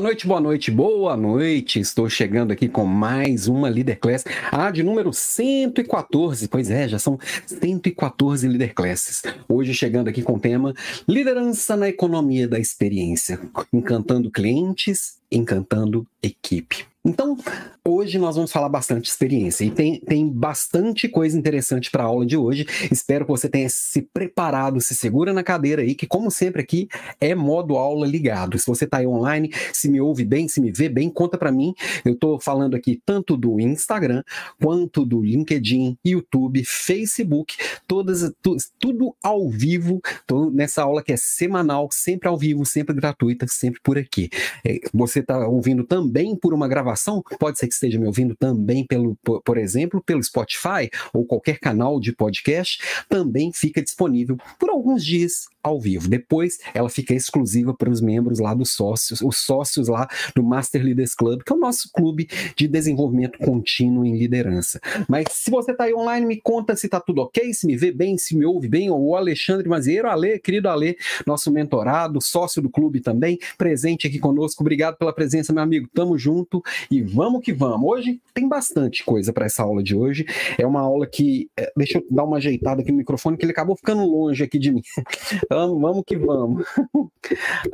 Noite, boa noite, boa noite. Estou chegando aqui com mais uma Leader Class, a de número 114. Pois é, já são 114 Leader Classes. Hoje chegando aqui com o tema Liderança na Economia da Experiência, encantando clientes, encantando equipe. Então, hoje nós vamos falar bastante experiência e tem, tem bastante coisa interessante para a aula de hoje. Espero que você tenha se preparado, se segura na cadeira aí, que como sempre aqui é modo aula ligado. Se você está aí online, se me ouve bem, se me vê bem, conta para mim. Eu estou falando aqui tanto do Instagram quanto do LinkedIn, YouTube, Facebook, todas tu, tudo ao vivo. Tô nessa aula que é semanal, sempre ao vivo, sempre gratuita, sempre por aqui. É, você está ouvindo também por uma gravação gravação, pode ser que esteja me ouvindo também pelo, por, por exemplo, pelo Spotify ou qualquer canal de podcast, também fica disponível por alguns dias ao vivo. Depois ela fica exclusiva para os membros lá dos sócios, os sócios lá do Master Leaders Club, que é o nosso clube de desenvolvimento contínuo em liderança. Mas se você está aí online, me conta se está tudo ok, se me vê bem, se me ouve bem, o Alexandre Mazieiro, Ale, querido Ale, nosso mentorado, sócio do clube também, presente aqui conosco. Obrigado pela presença, meu amigo. Tamo junto e vamos que vamos. Hoje tem bastante coisa para essa aula de hoje. É uma aula que, é, deixa eu dar uma ajeitada aqui no microfone, que ele acabou ficando longe aqui de mim. Vamos, vamos que vamos.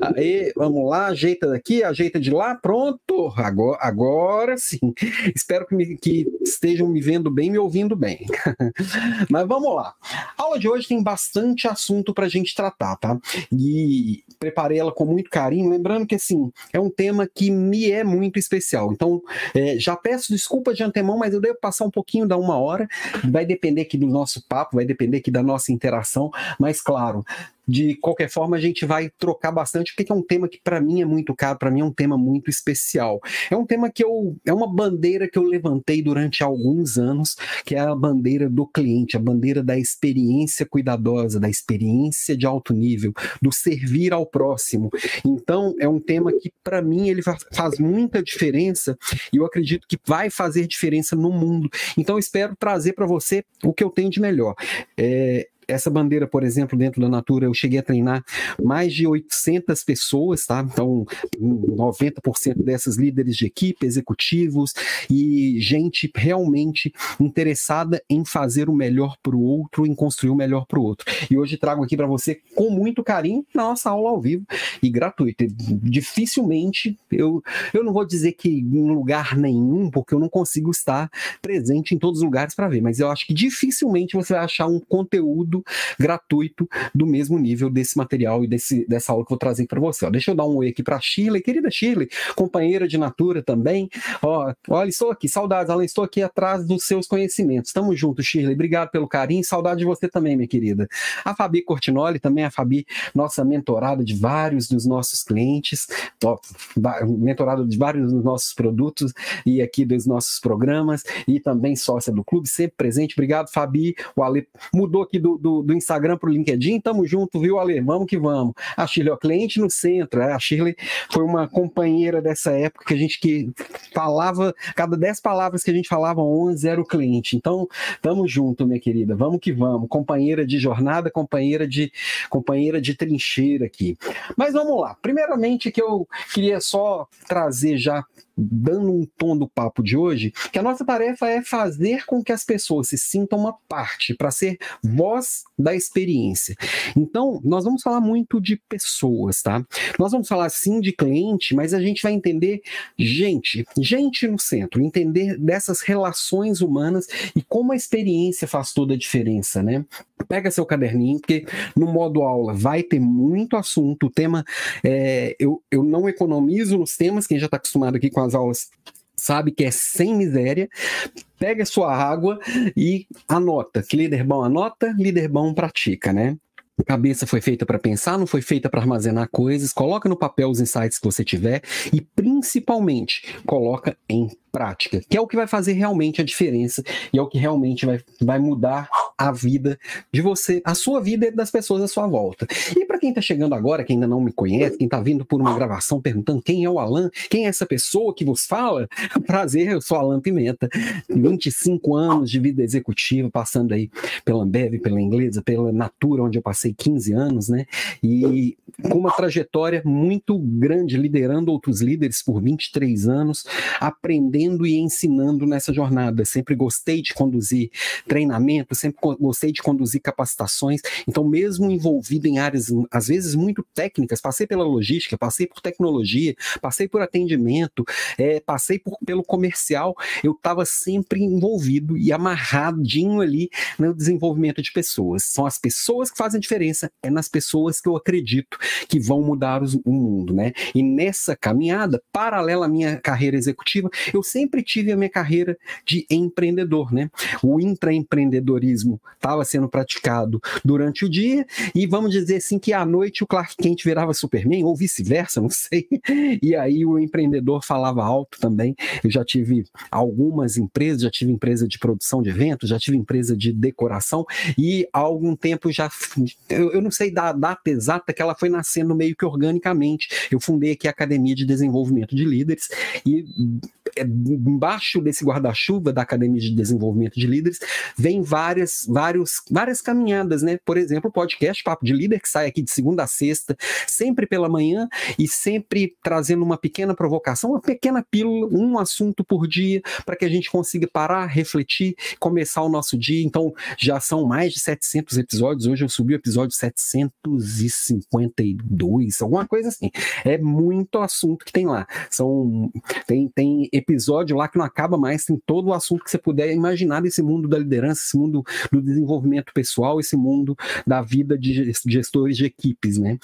Aí, vamos lá, ajeita daqui, ajeita de lá, pronto. Agora, agora sim. Espero que, me, que estejam me vendo bem, me ouvindo bem. Mas vamos lá. A aula de hoje tem bastante assunto para a gente tratar, tá? E preparei ela com muito carinho, lembrando que assim é um tema que me é muito especial. Então, é, já peço desculpas de antemão, mas eu devo passar um pouquinho da uma hora. Vai depender aqui do nosso papo, vai depender aqui da nossa interação. Mas claro, de qualquer forma, a gente vai trocar bastante, porque é um tema que para mim é muito caro, para mim é um tema muito especial. É um tema que eu. É uma bandeira que eu levantei durante alguns anos, que é a bandeira do cliente, a bandeira da experiência cuidadosa, da experiência de alto nível, do servir ao próximo. Então, é um tema que, para mim, ele faz muita diferença e eu acredito que vai fazer diferença no mundo. Então, eu espero trazer para você o que eu tenho de melhor. É, essa bandeira, por exemplo, dentro da Natura, eu cheguei a treinar mais de 800 pessoas, tá? Então, 90% dessas líderes de equipe, executivos e gente realmente interessada em fazer o melhor para o outro, em construir o melhor para o outro. E hoje trago aqui para você com muito carinho nossa aula ao vivo e gratuita. Dificilmente eu eu não vou dizer que em lugar nenhum, porque eu não consigo estar presente em todos os lugares para ver, mas eu acho que dificilmente você vai achar um conteúdo conteúdo gratuito do mesmo nível desse material e desse, dessa aula que eu vou trazer para você. Ó, deixa eu dar um oi aqui para Shirley, querida Shirley, companheira de Natura também. Ó, olha, estou aqui, saudades, Alan, estou aqui atrás dos seus conhecimentos. Tamo junto, Shirley. Obrigado pelo carinho, saudade de você também, minha querida. A Fabi Cortinoli também, a Fabi, nossa mentorada de vários dos nossos clientes, ó, mentorada de vários dos nossos produtos e aqui dos nossos programas e também sócia do clube, sempre presente. Obrigado, Fabi. O Ale mudou aqui do, do, do Instagram para o LinkedIn, tamo junto, viu, Ale? Vamos que vamos. A Shirley, ó, cliente no centro. É, a Shirley foi uma companheira dessa época que a gente que falava, cada dez palavras que a gente falava, 11 era o cliente. Então, tamo junto, minha querida. Vamos que vamos. Companheira de jornada, companheira de companheira de trincheira aqui. Mas vamos lá. Primeiramente que eu queria só trazer já dando um tom do papo de hoje, que a nossa tarefa é fazer com que as pessoas se sintam uma parte, para ser voz da experiência. Então, nós vamos falar muito de pessoas, tá? Nós vamos falar sim de cliente, mas a gente vai entender gente, gente no centro, entender dessas relações humanas e como a experiência faz toda a diferença, né? Pega seu caderninho, porque no modo aula vai ter muito assunto. O tema, é, eu, eu não economizo nos temas, quem já está acostumado aqui com as aulas sabe que é sem miséria. Pega sua água e anota. Que líder bom anota, líder bom pratica, né? Cabeça foi feita para pensar, não foi feita para armazenar coisas. Coloca no papel os insights que você tiver e, principalmente, coloca em prática, que é o que vai fazer realmente a diferença e é o que realmente vai, vai mudar a vida de você, a sua vida e das pessoas à sua volta. E para quem está chegando agora, quem ainda não me conhece, quem está vindo por uma gravação perguntando quem é o Alan, quem é essa pessoa que vos fala, prazer, eu sou Alan Pimenta, 25 anos de vida executiva, passando aí pela Ambev, pela Inglesa, pela Natura, onde eu passei 15 anos, né? E com uma trajetória muito grande, liderando outros líderes por 23 anos, aprendendo e ensinando nessa jornada. Sempre gostei de conduzir treinamento, sempre gostei de conduzir capacitações. Então, mesmo envolvido em áreas, às vezes, muito técnicas, passei pela logística, passei por tecnologia, passei por atendimento, é, passei por, pelo comercial, eu estava sempre envolvido e amarradinho ali no desenvolvimento de pessoas. São as pessoas que fazem diferença, é nas pessoas que eu acredito que vão mudar o mundo, né? E nessa caminhada, paralela à minha carreira executiva, eu sempre tive a minha carreira de empreendedor, né? O intraempreendedorismo estava sendo praticado durante o dia e vamos dizer assim que à noite o Clark Kent virava Superman ou vice-versa, não sei. E aí o empreendedor falava alto também. Eu já tive algumas empresas, já tive empresa de produção de eventos, já tive empresa de decoração e há algum tempo já eu, eu não sei da data exata que ela foi nascendo meio que organicamente. Eu fundei aqui a Academia de Desenvolvimento de Líderes e é, embaixo desse guarda-chuva da Academia de Desenvolvimento de Líderes vem várias, vários, várias caminhadas, né? Por exemplo, o podcast Papo de Líder, que sai aqui de segunda a sexta, sempre pela manhã e sempre trazendo uma pequena provocação, uma pequena pílula, um assunto por dia, para que a gente consiga parar, refletir, começar o nosso dia. Então, já são mais de 700 episódios. Hoje eu subi o episódio 752, alguma coisa assim. É muito assunto que tem lá. São tem, tem episódio lá que não acaba mais, tem todo o assunto que você puder imaginar desse mundo da liderança, esse mundo do desenvolvimento pessoal, esse mundo da vida de gestores de equipes, né?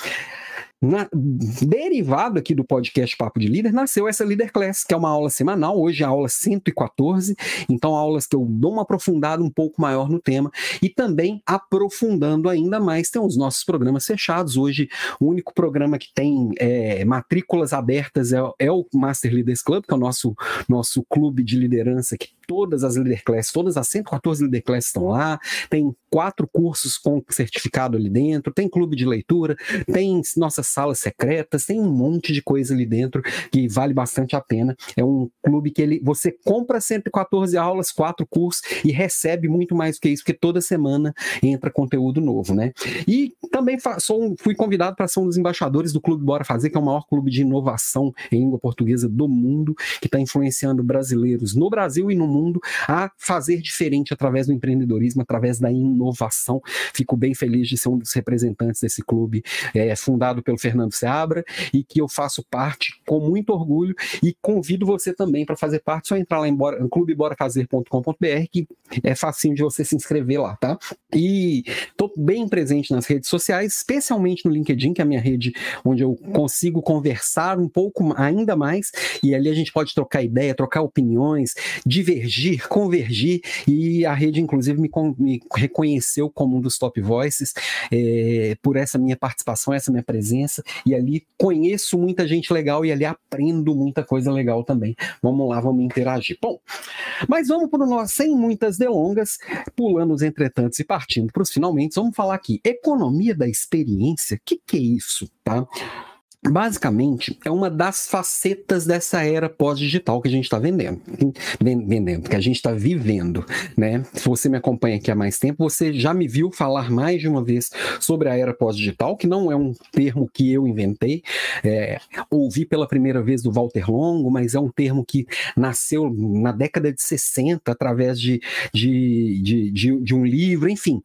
Na, derivado aqui do podcast Papo de Líder, nasceu essa Leader Class, que é uma aula semanal, hoje é a aula 114, então aulas que eu dou uma aprofundada um pouco maior no tema, e também aprofundando ainda mais, tem os nossos programas fechados, hoje o único programa que tem é, matrículas abertas é, é, o Master Leaders Club, que é o nosso, nosso clube de liderança, que todas as Leader Class, todas as 114 Leader Class estão lá, tem quatro cursos com certificado ali dentro, tem clube de leitura, tem nossas salas secretas, tem um monte de coisa ali dentro que vale bastante a pena. É um clube que ele você compra 114 aulas, quatro cursos e recebe muito mais que isso, porque toda semana entra conteúdo novo, né? E também sou, fui convidado para ser um dos embaixadores do Clube Bora Fazer, que é o maior clube de inovação em língua portuguesa do mundo, que está influenciando brasileiros no Brasil e no mundo a fazer diferente através do empreendedorismo, através da inovação. Fico bem feliz de ser um dos representantes desse clube, é, fundado pelo Fernando Seabra e que eu faço parte com muito orgulho e convido você também para fazer parte, só entrar lá em clubeborafazer.com.br que é facinho de você se inscrever lá, tá? E estou bem presente nas redes sociais, especialmente no LinkedIn, que é a minha rede onde eu consigo conversar um pouco ainda mais e ali a gente pode trocar ideia, trocar opiniões, divergir, convergir e a rede inclusive me, me reconheceu como um dos top voices é, por essa minha participação, essa minha presença e ali conheço muita gente legal e ali aprendo muita coisa legal também. Vamos lá, vamos interagir. Bom, mas vamos para o nosso, sem muitas delongas, pulando os entretantos e partindo para os finalmente, vamos falar aqui, economia da experiência, o que, que é isso, tá? Basicamente é uma das facetas dessa era pós-digital que a gente está vendendo, vendendo, que a gente está vivendo, né? Se você me acompanha aqui há mais tempo, você já me viu falar mais de uma vez sobre a era pós-digital, que não é um termo que eu inventei, é, ouvi pela primeira vez do Walter Longo, mas é um termo que nasceu na década de 60 através de, de, de, de, de um livro, enfim.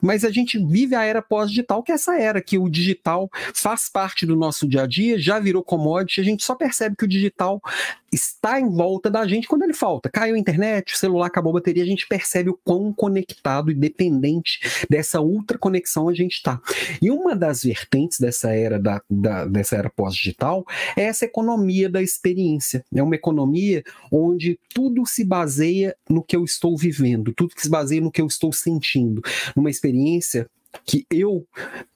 Mas a gente vive a era pós-digital, que é essa era que o digital faz parte do nosso dia dia a dia, já virou commodity, a gente só percebe que o digital está em volta da gente quando ele falta. Caiu a internet, o celular acabou a bateria, a gente percebe o quão conectado e dependente dessa ultra conexão a gente está. E uma das vertentes dessa era da, da dessa era pós-digital é essa economia da experiência. É uma economia onde tudo se baseia no que eu estou vivendo, tudo que se baseia no que eu estou sentindo, numa experiência que eu,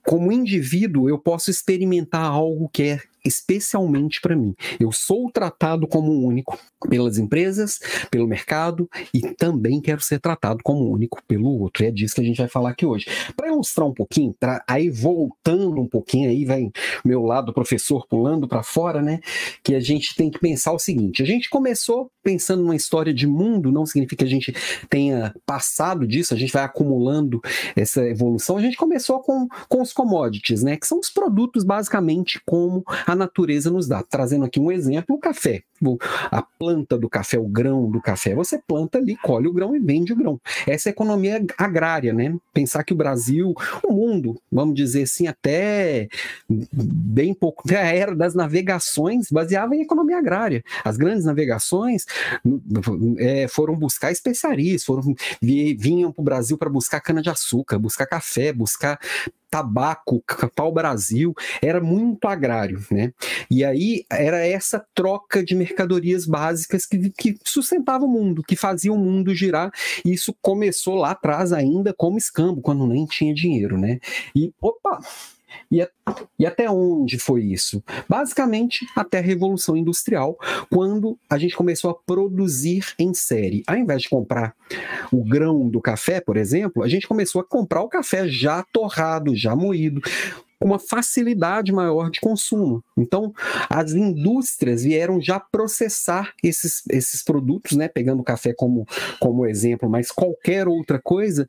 como indivíduo, eu posso experimentar algo que é especialmente para mim. Eu sou tratado como único pelas empresas, pelo mercado e também quero ser tratado como único pelo outro. E é disso que a gente vai falar aqui hoje. Para ilustrar um pouquinho, pra, aí voltando um pouquinho, aí vai meu lado professor pulando para fora, né? Que a gente tem que pensar o seguinte: a gente começou pensando numa história de mundo, não significa que a gente tenha passado disso, a gente vai acumulando essa evolução. A gente começou com, com os commodities, né? Que são os produtos basicamente como a natureza nos dá. Trazendo aqui um exemplo, o café. A planta do café, o grão do café, você planta ali, colhe o grão e vende o grão. Essa é economia agrária, né? Pensar que o Brasil, o mundo, vamos dizer assim, até bem pouco, até a era das navegações baseava em economia agrária. As grandes navegações é, foram buscar especiarias, foram vinham para o Brasil para buscar cana-de-açúcar, buscar café, buscar tabaco, pau-brasil, era muito agrário, né? E aí era essa troca de mercadorias básicas que, que sustentava o mundo, que fazia o mundo girar. E isso começou lá atrás ainda como escambo, quando nem tinha dinheiro, né? E, opa, e, e, até onde foi isso? Basicamente, até a Revolução Industrial, quando a gente começou a produzir em série. Ao invés de comprar o grão do café, por exemplo, a gente começou a comprar o café já torrado, já moído uma facilidade maior de consumo. Então, as indústrias vieram já processar esses, esses produtos, né? Pegando o café como, como exemplo, mas qualquer outra coisa,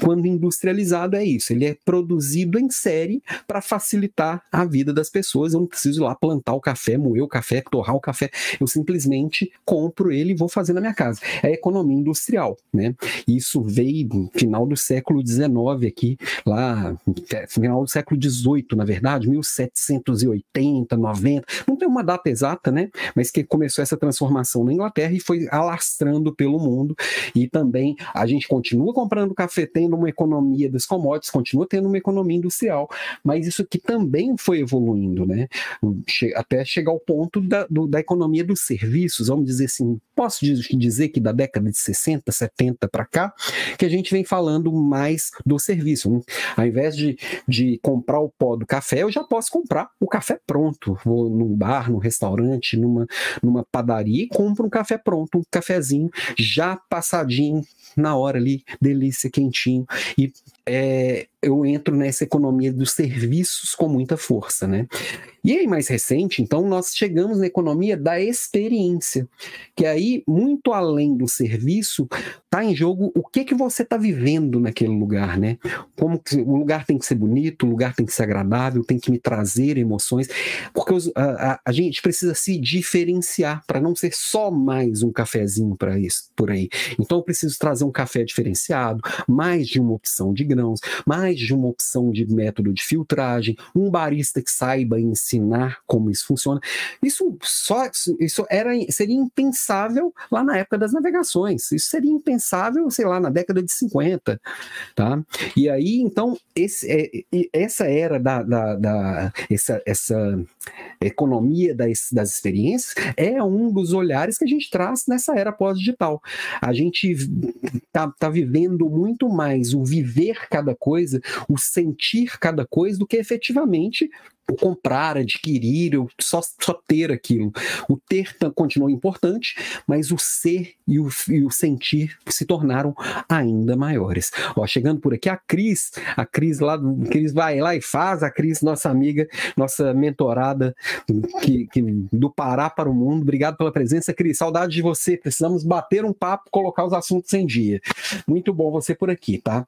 quando industrializado, é isso. Ele é produzido em série para facilitar a vida das pessoas. Eu não preciso ir lá plantar o café, moer o café, torrar o café. Eu simplesmente compro ele e vou fazer na minha casa. É a economia industrial, né? Isso veio no final do século XIX aqui, lá, final do século XVIII na verdade, 1780, 90, não tem uma data exata, né? Mas que começou essa transformação na Inglaterra e foi alastrando pelo mundo. E também a gente continua comprando café, tendo uma economia dos commodities, continua tendo uma economia industrial, mas isso que também foi evoluindo, né? Até chegar ao ponto da, do, da economia dos serviços, vamos dizer assim, posso dizer que da década de 60, 70 para cá, que a gente vem falando mais do serviço. Ao invés de, de comprar o pó do café, eu já posso comprar o café pronto. Vou num bar, num restaurante, numa, numa padaria e compro um café pronto, um cafezinho já passadinho na hora ali, delícia, quentinho. E é, eu entro nessa economia dos serviços com muita força, né? E aí, mais recente, então, nós chegamos na economia da experiência, que aí, muito além do serviço, está em jogo o que que você está vivendo naquele lugar, né? Como que, o lugar tem que ser bonito, o lugar tem que ser agradável, tem que me trazer emoções, porque os, a, a, a, gente precisa se diferenciar para não ser só mais um cafezinho para isso por aí. Então, eu preciso trazer um café diferenciado, mais de uma opção de grãos, mais de uma opção de método de filtragem, um barista que saiba ensinar como isso funciona. Isso só isso era seria impensável lá na época das navegações. Isso seria impensável, sei lá, na década de 50, tá? E aí então esse, é, essa era da, da, da essa, essa economia das, das experiências é um dos olhares que a gente traz nessa era pós-digital. A gente tá, tá vivendo muito mais o viver cada coisa, o sentir cada coisa, do que efetivamente o comprar, adquirir, o só, só ter aquilo. O ter continua importante, mas o ser e o, e o sentir se tornaram ainda maiores. Ó, chegando por aqui, a Cris, a Cris lá, Cris vai lá e faz, a Cris, nossa amiga, nossa mentorada que, que, do Pará para o mundo. Obrigado pela presença, Cris. Saudade de você. Precisamos bater um papo, colocar os assuntos em dia. Muito bom você por aqui, tá?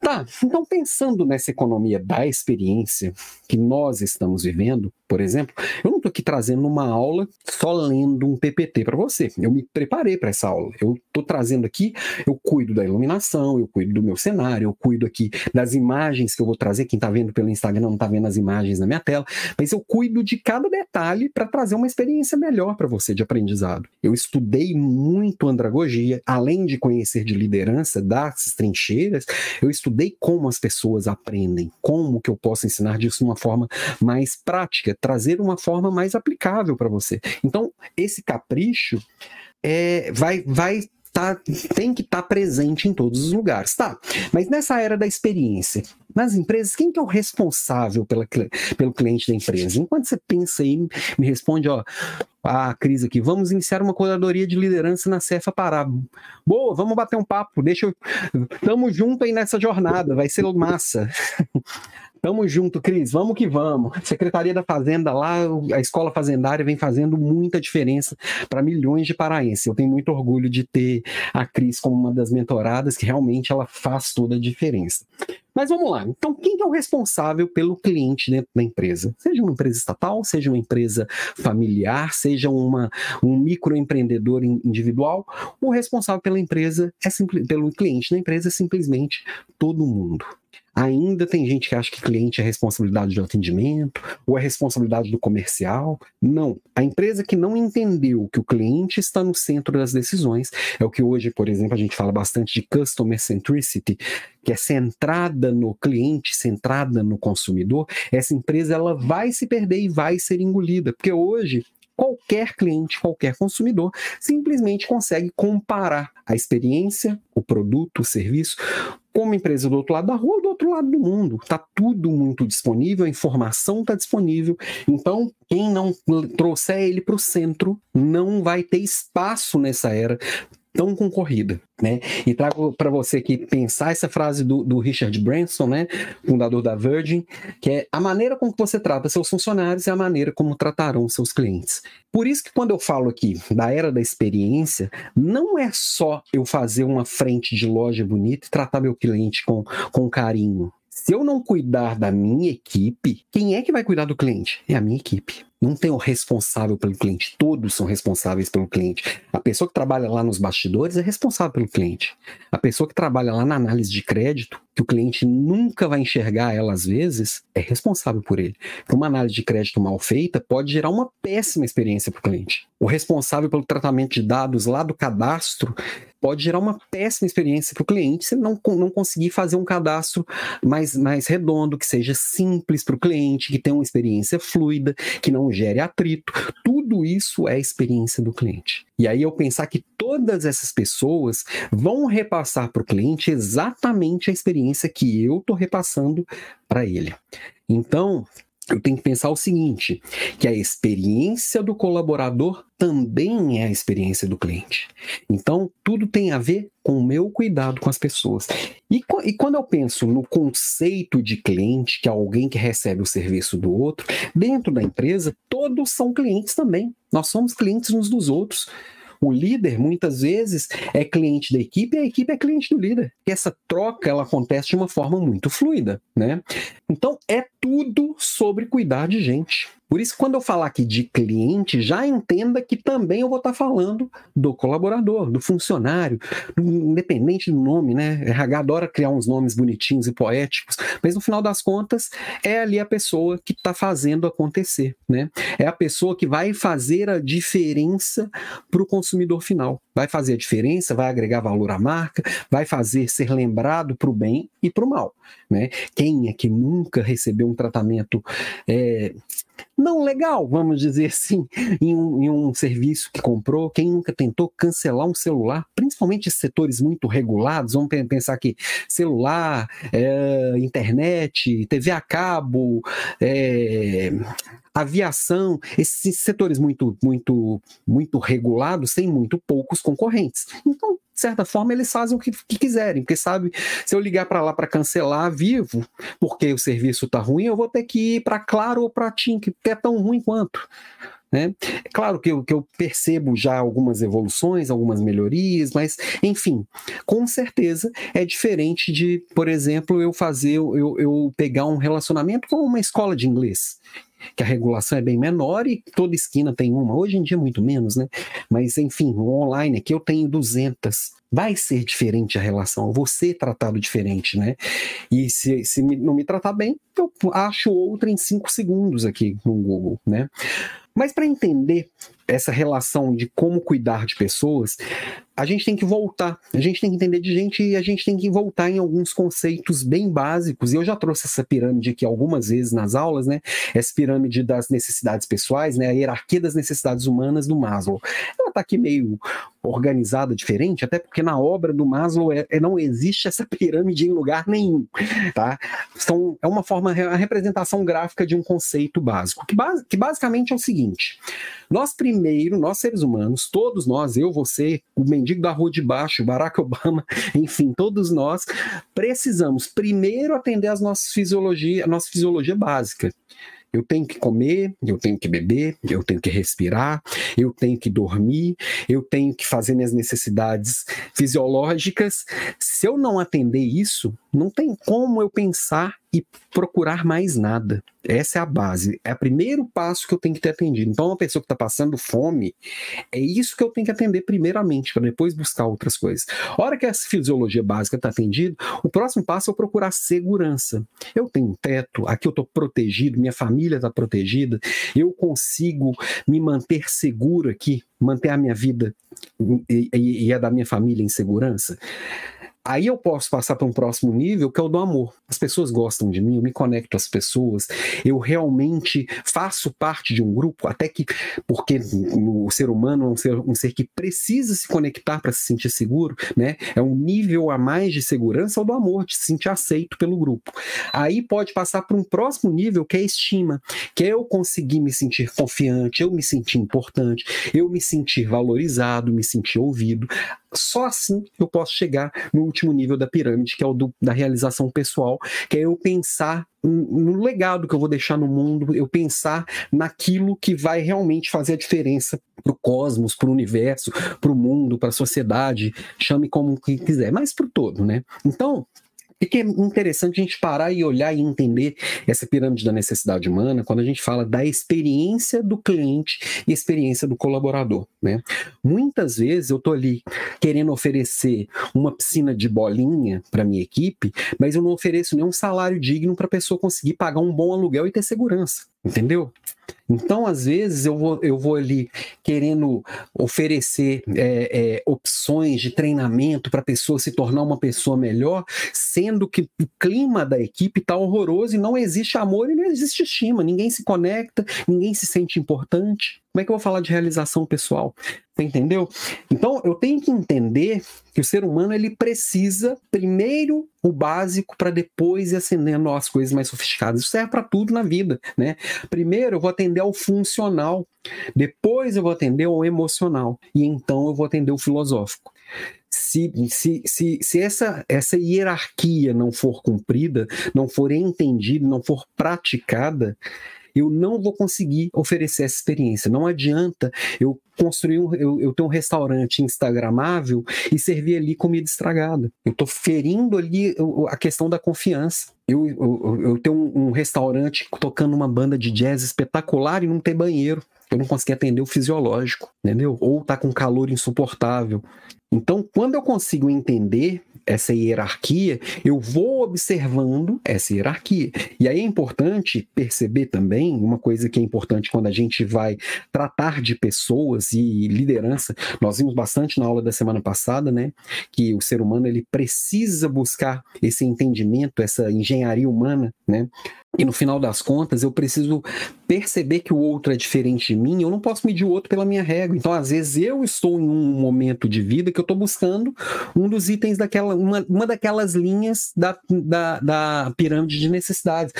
Tá, então pensando nessa economia da experiência que nós estamos vivendo, por exemplo, eu não estou aqui trazendo uma aula só lendo um PPT para você. Eu me preparei para essa aula. Eu estou trazendo aqui, eu cuido da iluminação, eu cuido do meu cenário, eu cuido aqui das imagens que eu vou trazer. Quem está vendo pelo Instagram não está vendo as imagens na minha tela, mas eu cuido de cada detalhe para trazer uma experiência melhor para você de aprendizado. Eu estudei muito andragogia, além de conhecer de liderança das trincheiras, eu estudei como as pessoas aprendem, como que eu posso ensinar disso de uma forma mais prática trazer uma forma mais aplicável para você. Então, esse capricho é, vai, vai tá, tem que estar tá presente em todos os lugares, tá? Mas nessa era da experiência, nas empresas, quem que é o responsável pela, pelo cliente da empresa? Enquanto você pensa aí, me responde, ó, a Cris aqui, vamos iniciar uma curadoria de liderança na Cefa Pará. Boa, vamos bater um papo, deixa eu... Tamo junto aí nessa jornada, vai ser massa. Tamo junto, Cris. Vamos que vamos. Secretaria da Fazenda lá, a escola fazendária vem fazendo muita diferença para milhões de paraenses. Eu tenho muito orgulho de ter a Cris como uma das mentoradas, que realmente ela faz toda a diferença. Mas vamos lá. Então, quem é o responsável pelo cliente dentro da empresa? Seja uma empresa estatal, seja uma empresa familiar, seja uma, um microempreendedor individual, o responsável pela empresa é pelo cliente da empresa é simplesmente todo mundo. Ainda tem gente que acha que cliente é responsabilidade do atendimento ou é responsabilidade do comercial. Não. A empresa que não entendeu que o cliente está no centro das decisões é o que hoje, por exemplo, a gente fala bastante de customer centricity, que é centrada no cliente, centrada no consumidor. Essa empresa ela vai se perder e vai ser engolida, porque hoje qualquer cliente, qualquer consumidor, simplesmente consegue comparar a experiência, o produto, o serviço, com uma empresa do outro lado da rua do outro lado do mundo. Está tudo muito disponível, a informação está disponível. Então, quem não trouxer ele para o centro não vai ter espaço nessa era tão concorrida, né? E trago para você aqui pensar essa frase do, do, Richard Branson, né, fundador da Virgin, que é a maneira como você trata seus funcionários é a maneira como tratarão seus clientes. Por isso que quando eu falo aqui da era da experiência, não é só eu fazer uma frente de loja bonita e tratar meu cliente com, com carinho. Se eu não cuidar da minha equipe, quem é que vai cuidar do cliente? É a minha equipe. Não tem o responsável pelo cliente, todos são responsáveis pelo cliente. A pessoa que trabalha lá nos bastidores é responsável pelo cliente. A pessoa que trabalha lá na análise de crédito, que o cliente nunca vai enxergar ela às vezes, é responsável por ele. Uma análise de crédito mal feita pode gerar uma péssima experiência para o cliente. O responsável pelo tratamento de dados lá do cadastro pode gerar uma péssima experiência para o cliente se ele não, não conseguir fazer um cadastro mais, mais redondo, que seja simples para o cliente, que tenha uma experiência fluida, que não gere atrito. Tudo isso é experiência do cliente. E aí eu pensar que todas essas pessoas vão repassar para o cliente exatamente a experiência que eu estou repassando para ele. Então, eu tenho que pensar o seguinte: que a experiência do colaborador também é a experiência do cliente. Então, tudo tem a ver com o meu cuidado com as pessoas. E, e, quando eu penso no conceito de cliente, que é alguém que recebe o serviço do outro, dentro da empresa, todos são clientes também. Nós somos clientes uns dos outros. O líder, muitas vezes, é cliente da equipe e a equipe é cliente do líder. E essa troca ela acontece de uma forma muito fluida, né? Então, é tudo sobre cuidar de gente. Por isso, quando eu falar aqui de cliente, já entenda que também eu vou estar falando do colaborador, do funcionário, independente do nome, né? RH adora criar uns nomes bonitinhos e poéticos, mas no final das contas é ali a pessoa que está fazendo acontecer, né? É a pessoa que vai fazer a diferença para o consumidor final. Vai fazer a diferença, vai agregar valor à marca, vai fazer ser lembrado para o bem e para o mal, né? Quem é que nunca recebeu um tratamento é, não legal, vamos dizer assim, em um, em um, serviço que comprou. Quem nunca tentou cancelar um celular, principalmente setores muito regulados, vamos pensar que celular, é, internet, TV a cabo, é, aviação, esses setores muito, muito, muito regulados têm muito poucos concorrentes. Então, certa forma, eles fazem o que, que quiserem, porque sabe, se eu ligar para lá para cancelar vivo, porque o serviço está ruim, eu vou ter que ir para Claro ou para TIM, que é tão ruim quanto. Né? É claro que eu, que eu percebo já algumas evoluções, algumas melhorias, mas, enfim, com certeza é diferente de, por exemplo, eu fazer, eu, eu pegar um relacionamento com uma escola de inglês que a regulação é bem menor e toda esquina tem uma. Hoje em dia muito menos, né? Mas enfim, online aqui eu tenho 200. Vai ser diferente a relação, eu vou ser tratado diferente, né? E se, se não me tratar bem, eu acho outra em 5 segundos aqui no Google, né? Mas para entender essa relação de como cuidar de pessoas, a gente tem que voltar, a gente tem que entender de gente e a gente tem que voltar em alguns conceitos bem básicos. E eu já trouxe essa pirâmide aqui algumas vezes nas aulas, né? Essa pirâmide das necessidades pessoais, né? A hierarquia das necessidades humanas do Maslow. Ela está aqui meio organizada diferente, até porque na obra do Maslow é, é, não existe essa pirâmide em lugar nenhum, tá? São, é uma forma, a representação gráfica de um conceito básico, que, que basicamente é o seguinte: nós primeiro, nós seres humanos, todos nós, eu, você, o mendigo da rua de baixo, Barack Obama, enfim, todos nós precisamos primeiro atender às nossas fisiologia, a nossa fisiologia básica. Eu tenho que comer, eu tenho que beber, eu tenho que respirar, eu tenho que dormir, eu tenho que fazer minhas necessidades fisiológicas. Se eu não atender isso, não tem como eu pensar e procurar mais nada. Essa é a base. É o primeiro passo que eu tenho que ter atendido. Então, uma pessoa que está passando fome, é isso que eu tenho que atender primeiramente, para depois buscar outras coisas. A hora que essa fisiologia básica está atendida, o próximo passo é eu procurar segurança. Eu tenho um teto, aqui eu estou protegido, minha família está protegida, eu consigo me manter seguro aqui, manter a minha vida e, e, e a da minha família em segurança. Aí eu posso passar para um próximo nível, que é o do amor. As pessoas gostam de mim, eu me conecto às pessoas, eu realmente faço parte de um grupo, até que, porque o ser humano é um ser, um ser que precisa se conectar para se sentir seguro, né? É um nível a mais de segurança ou do amor, de se sentir aceito pelo grupo. Aí pode passar para um próximo nível, que é a estima, que é eu conseguir me sentir confiante, eu me sentir importante, eu me sentir valorizado, me sentir ouvido. Só assim eu posso chegar no último nível da pirâmide, que é o do, da realização pessoal, que é eu pensar no legado que eu vou deixar no mundo, eu pensar naquilo que vai realmente fazer a diferença para o cosmos, para o universo, para o mundo, para a sociedade, chame como quiser, mas para o todo, né? Então, e que é interessante a gente parar e olhar e entender essa pirâmide da necessidade humana quando a gente fala da experiência do cliente e experiência do colaborador. Né? Muitas vezes eu estou ali querendo oferecer uma piscina de bolinha para minha equipe, mas eu não ofereço nenhum salário digno para a pessoa conseguir pagar um bom aluguel e ter segurança. Entendeu? Então, às vezes, eu vou, eu vou ali querendo oferecer é, é, opções de treinamento para a pessoa se tornar uma pessoa melhor, sendo que o clima da equipe está horroroso e não existe amor e não existe estima. Ninguém se conecta, ninguém se sente importante. Como é que eu vou falar de realização pessoal? Você entendeu? Então, eu tenho que entender que o ser humano ele precisa primeiro o básico para depois ir acendendo as coisas mais sofisticadas. Isso serve para tudo na vida, né? Primeiro eu vou atender ao funcional, depois eu vou atender ao emocional e então eu vou atender o filosófico. Se, se, se, se essa, essa hierarquia não for cumprida, não for entendida, não for praticada, eu não vou conseguir oferecer essa experiência. Não adianta eu construir um, eu, eu ter um restaurante instagramável e servir ali comida estragada. Eu estou ferindo ali a questão da confiança. Eu, eu, eu tenho um, um restaurante tocando uma banda de jazz espetacular e não ter banheiro. Eu não consegui atender o fisiológico, entendeu? Ou tá com calor insuportável. Então, quando eu consigo entender essa hierarquia, eu vou observando essa hierarquia. E aí é importante perceber também uma coisa que é importante quando a gente vai tratar de pessoas e liderança. Nós vimos bastante na aula da semana passada, né, que o ser humano ele precisa buscar esse entendimento, essa engenharia humana, né? E no final das contas, eu preciso perceber que o outro é diferente de mim, eu não posso medir o outro pela minha régua. Então, às vezes, eu estou em um momento de vida que eu estou buscando um dos itens daquela, uma, uma daquelas linhas da, da, da pirâmide de necessidades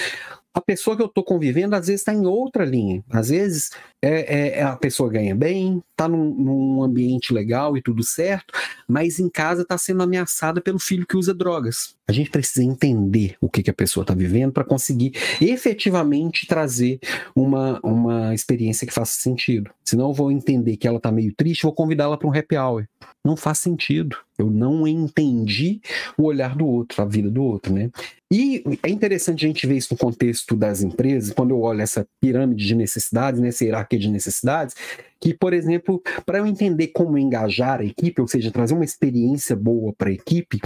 a pessoa que eu estou convivendo às vezes está em outra linha. Às vezes é, é, a pessoa ganha bem, está num, num, ambiente legal e tudo certo, mas em casa está sendo ameaçada pelo filho que usa drogas. A gente precisa entender o que, que a pessoa está vivendo para conseguir efetivamente trazer uma, uma experiência que faça sentido. Senão eu vou entender que ela está meio triste, vou convidá-la para um happy hour. Não faz sentido. Eu não entendi o olhar do outro, a vida do outro, né? E é interessante a gente ver isso no contexto das empresas, quando eu olho essa pirâmide de necessidades, né, hierarquia de necessidades, que, por exemplo, para eu entender como engajar a equipe, ou seja, trazer uma experiência boa para a equipe,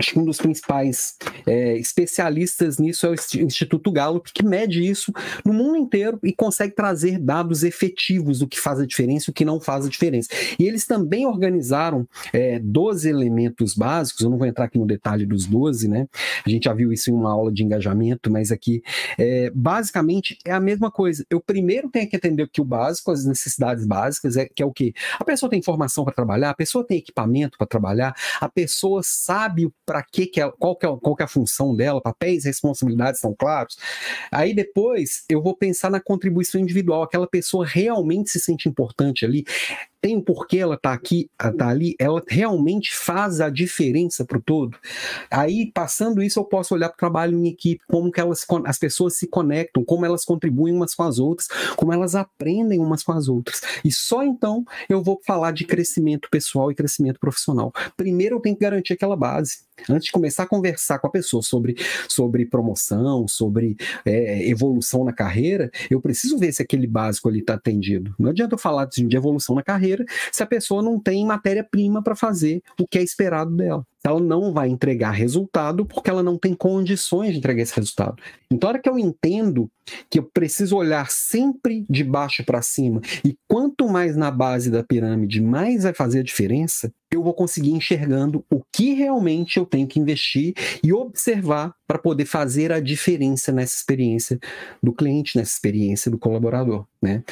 acho que um dos principais é, especialistas nisso é o Instituto Gallup, que mede isso no mundo inteiro e consegue trazer dados efetivos do que faz a diferença e o que não faz a diferença. E eles também organizaram é, 12 elementos básicos, eu não vou entrar aqui no detalhe dos 12, né? A gente já viu isso em uma aula de engajamento, mas aqui, é, basicamente, é a mesma coisa. Eu primeiro tenho que entender que o básico, as necessidades básicas, é, que é o quê? A pessoa tem informação para trabalhar, a pessoa tem equipamento para trabalhar, a pessoa sabe para que, que é, qual, que é, qual que é a função dela, papéis e responsabilidades são claros. Aí depois eu vou pensar na contribuição individual, aquela pessoa realmente se sente importante ali, tem um porquê ela tá aqui, tá ali, ela realmente faz a diferença para o todo. Aí, passando isso, eu posso olhar para o trabalho em equipe, como que elas, as pessoas se conectam, como elas contribuem umas com as outras, como elas aprendem umas com as outras. E só então eu vou falar de crescimento pessoal e crescimento profissional. Primeiro eu tenho que garantir aquela base. Antes de começar a conversar com a pessoa sobre, sobre promoção, sobre é, evolução na carreira, eu preciso ver se aquele básico ali está atendido. Não adianta eu falar de evolução na carreira carreira se a pessoa não tem matéria-prima para fazer o que é esperado dela. Ela não vai entregar resultado porque ela não tem condições de entregar esse resultado. Então, a hora que eu entendo que eu preciso olhar sempre de baixo para cima e quanto mais na base da pirâmide, mais vai fazer a diferença, eu vou conseguir enxergando o que realmente eu tenho que investir e observar para poder fazer a diferença nessa experiência do cliente, nessa experiência do colaborador, né?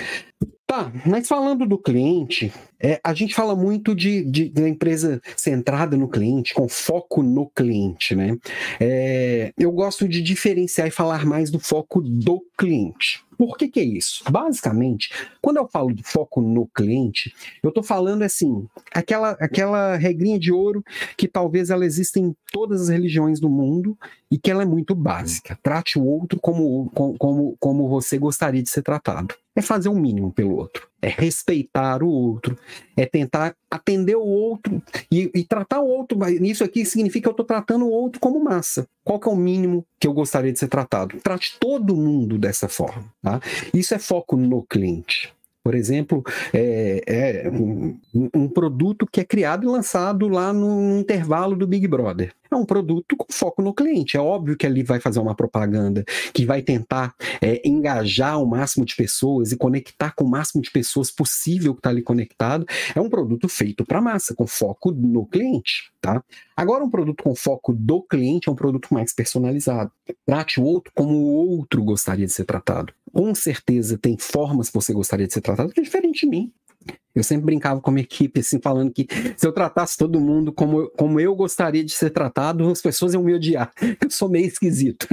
Tá, mas falando do cliente, é, a gente fala muito de, de, de empresa centrada no cliente, com foco no cliente, né? É, eu gosto de diferenciar e falar mais do foco do cliente. Por que, que é isso? Basicamente, quando eu falo do foco no cliente, eu estou falando assim, aquela, aquela regrinha de ouro que talvez ela exista em todas as religiões do mundo e que ela é muito básica. Trate o outro como, como, como você gostaria de ser tratado. É fazer o mínimo pelo outro é respeitar o outro, é tentar atender o outro e, e tratar o outro. Isso aqui significa que eu estou tratando o outro como massa. Qual é o mínimo que eu gostaria de ser tratado? Trate todo mundo dessa forma. Tá? Isso é foco no cliente. Por exemplo, é, é um, um, produto que é criado e lançado lá no intervalo do Big Brother é um produto com foco no cliente. É óbvio que ali vai fazer uma propaganda que vai tentar é, engajar o máximo de pessoas e conectar com o máximo de pessoas possível que está ali conectado. É um produto feito para massa, com foco no cliente. Tá? Agora, um produto com foco do cliente é um produto mais personalizado. Trate o outro como o outro gostaria de ser tratado. Com certeza tem formas que você gostaria de ser tratado que é diferente de mim. Eu sempre brincava com a minha equipe, assim, falando que se eu tratasse todo mundo como, eu, como eu gostaria de ser tratado, as pessoas iam me odiar. Eu sou meio esquisito.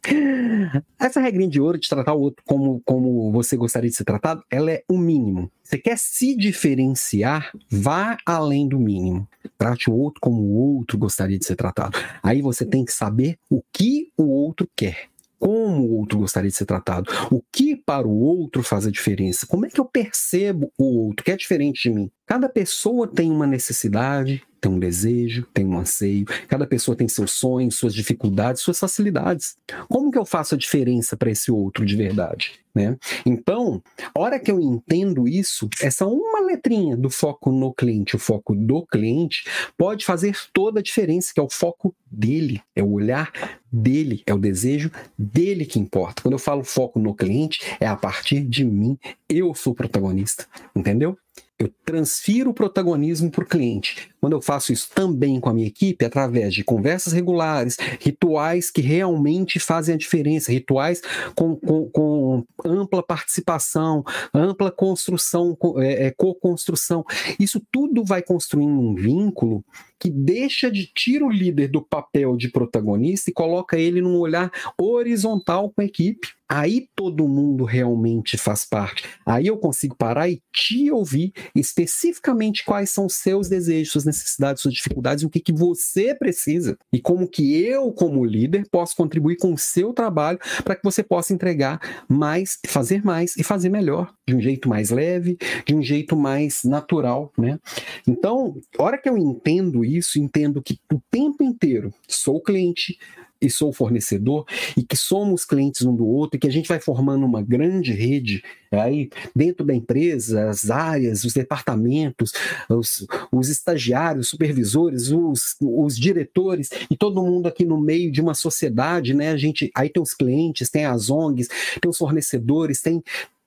Essa regrinha de ouro de tratar o outro como, como você gostaria de ser tratado, ela é o mínimo. Você quer se diferenciar, vá além do mínimo. Trate o outro como o outro gostaria de ser tratado. Aí você tem que saber o que o outro quer como o outro gostaria de ser tratado, o que para o outro faz a diferença, como é que eu percebo o outro que é diferente de mim. Cada pessoa tem uma necessidade, tem um desejo, tem um anseio, cada pessoa tem seus sonhos, suas dificuldades, suas facilidades. Como que eu faço a diferença para esse outro de verdade? Né? Então, a hora que eu entendo isso, essa uma letrinha do foco no cliente, o foco do cliente, pode fazer toda a diferença, que é o foco dele, é o olhar dele, é o desejo dele que importa. Quando eu falo foco no cliente, é a partir de mim, eu sou o protagonista, entendeu? Eu transfiro o protagonismo para o cliente. Quando eu faço isso também com a minha equipe, através de conversas regulares, rituais que realmente fazem a diferença, rituais com, com, com ampla participação, ampla construção, é, é, co-construção. Isso tudo vai construindo um vínculo que deixa de tira o líder do papel de protagonista e coloca ele num olhar horizontal com a equipe. Aí todo mundo realmente faz parte. Aí eu consigo parar e te ouvir especificamente quais são os seus desejos, suas necessidades, suas dificuldades, o que, que você precisa e como que eu, como líder, posso contribuir com o seu trabalho para que você possa entregar mais, fazer mais e fazer melhor, de um jeito mais leve, de um jeito mais natural, né? Então, hora que eu entendo isso, entendo que o tempo inteiro sou cliente, e sou fornecedor e que somos clientes um do outro e que a gente vai formando uma grande rede aí dentro da empresa, as áreas, os departamentos, os, os estagiários, supervisores, os, os diretores e todo mundo aqui no meio de uma sociedade, né? A gente aí tem os clientes, tem as ONGs, tem os fornecedores, tem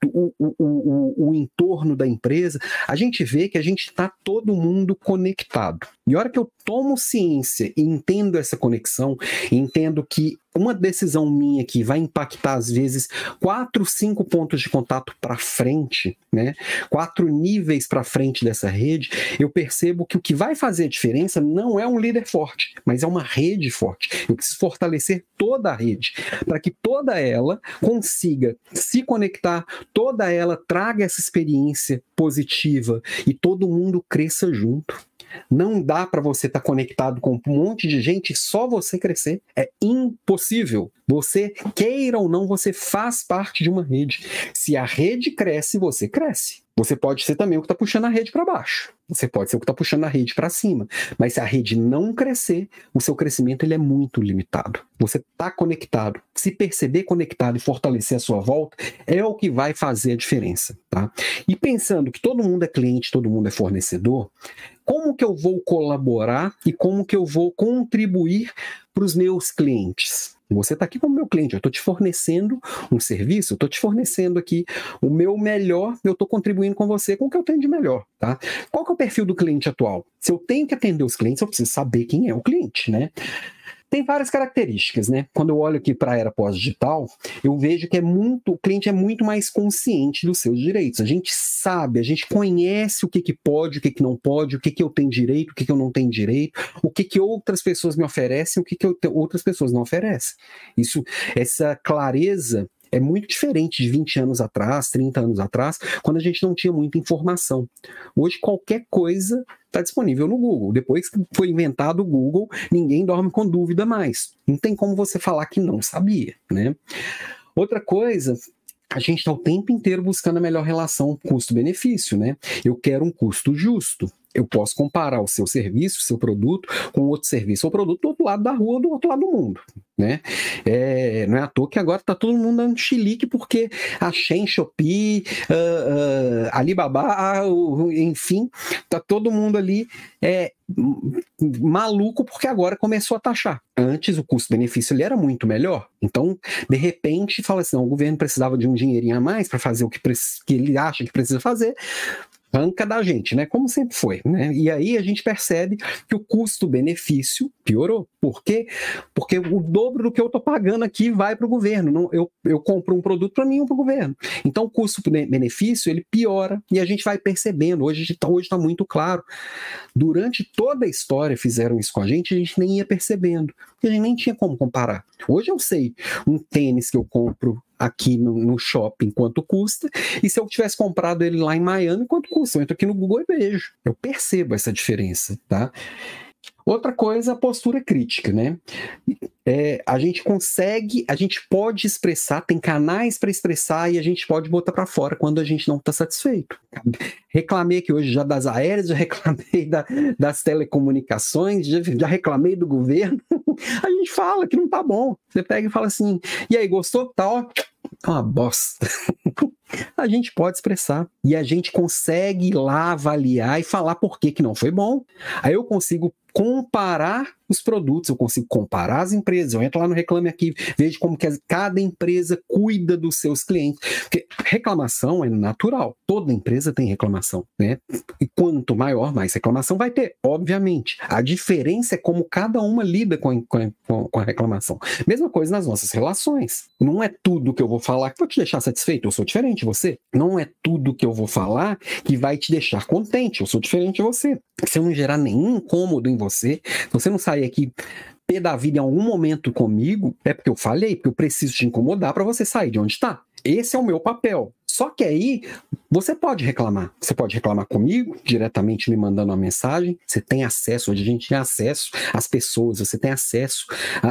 o, o, o, o, entorno da empresa, a gente vê que a gente está todo mundo conectado. E a hora que eu tomo ciência e entendo essa conexão, entendo que uma decisão minha que vai impactar, às vezes, quatro, cinco pontos de contato para frente, né? quatro níveis para frente dessa rede, eu percebo que o que vai fazer a diferença não é um líder forte, mas é uma rede forte. Eu preciso fortalecer toda a rede, para que toda ela consiga se conectar, toda ela traga essa experiência positiva e todo mundo cresça junto. Não dá para você estar tá conectado com um monte de gente só você crescer. É impossível. Você, queira ou não, você faz parte de uma rede. Se a rede cresce, você cresce. Você pode ser também o que está puxando a rede para baixo. Você pode ser o que está puxando a rede para cima. Mas se a rede não crescer, o seu crescimento ele é muito limitado. Você está conectado. Se perceber conectado e fortalecer a sua volta é o que vai fazer a diferença. Tá? E pensando que todo mundo é cliente, todo mundo é fornecedor, como que eu vou colaborar e como que eu vou contribuir para os meus clientes? Você está aqui como meu cliente, eu estou te fornecendo um serviço, eu estou te fornecendo aqui o meu melhor, eu estou contribuindo com você com o que eu tenho de melhor, tá? Qual que é o perfil do cliente atual? Se eu tenho que atender os clientes, eu preciso saber quem é o cliente, né? Tem várias características, né? Quando eu olho aqui para a era pós-digital, eu vejo que é muito, o cliente é muito mais consciente dos seus direitos. A gente sabe, a gente conhece o que, que pode, o que, que não pode, o que, que eu tenho direito, o que, que eu não tenho direito, o que, que outras pessoas me oferecem, o que, que eu, outras pessoas não oferecem. Isso, essa clareza é muito diferente de 20 anos atrás, 30 anos atrás, quando a gente não tinha muita informação. Hoje, qualquer coisa está disponível no Google. Depois que foi inventado o Google, ninguém dorme com dúvida mais. Não tem como você falar que não sabia, né? Outra coisa a gente está o tempo inteiro buscando a melhor relação custo-benefício, né? Eu quero um custo justo eu posso comparar o seu serviço, o seu produto, com outro serviço ou produto do outro lado da rua, do outro lado do mundo. Né? É, não é à toa que agora está todo mundo dando chilique porque a Shen, Shopee, uh, uh, Alibaba, uh, enfim, está todo mundo ali é, maluco porque agora começou a taxar. Antes o custo-benefício ele era muito melhor. Então, de repente, fala assim: o governo precisava de um dinheirinho a mais para fazer o que, que ele acha que precisa fazer arranca da gente, né? Como sempre foi, né? E aí a gente percebe que o custo-benefício piorou. Por quê? Porque o dobro do que eu estou pagando aqui vai para o governo. Não, eu, eu compro um produto para mim ou para o governo. Então o custo-benefício ele piora e a gente vai percebendo. Hoje está hoje tá muito claro. Durante toda a história fizeram isso com a gente, a gente nem ia percebendo, a gente nem tinha como comparar. Hoje eu sei um tênis que eu compro aqui no, no, shopping quanto custa, e se eu tivesse comprado ele lá em Miami, quanto custa? Eu entro aqui no Google e vejo. Eu percebo essa diferença, tá? Outra coisa, a postura crítica, né? É, a gente consegue, a gente pode expressar, tem canais para expressar e a gente pode botar para fora quando a gente não está satisfeito. Reclamei aqui hoje já das aéreas, já reclamei da, das telecomunicações, já, já, reclamei do governo. A gente fala que não tá bom. Você pega e fala assim: e aí, gostou? Tá ó, é uma bosta. a gente pode expressar e a gente consegue lá avaliar e falar por que, que não foi bom. Aí eu consigo comparar os produtos, eu consigo comparar as empresas. Eu entro lá no Reclame Aqui, vejo como que cada empresa cuida dos seus clientes. Porque reclamação é natural, toda empresa tem reclamação, né? E quanto maior, mais reclamação vai ter, obviamente. A diferença é como cada uma lida com a, com com a reclamação. Mesma coisa nas nossas relações. Não é tudo que eu vou falar que vai te deixar satisfeito, eu sou diferente de você. Não é tudo que eu vou falar que vai te deixar contente, eu sou diferente de você. Se eu não gerar nenhum incômodo em você, você não sair aqui pé da vida em algum momento comigo, é porque eu falei, porque eu preciso te incomodar para você sair de onde está. Esse é o meu papel. Só que aí você pode reclamar. Você pode reclamar comigo, diretamente me mandando uma mensagem. Você tem acesso, hoje a gente tem acesso às pessoas, você tem acesso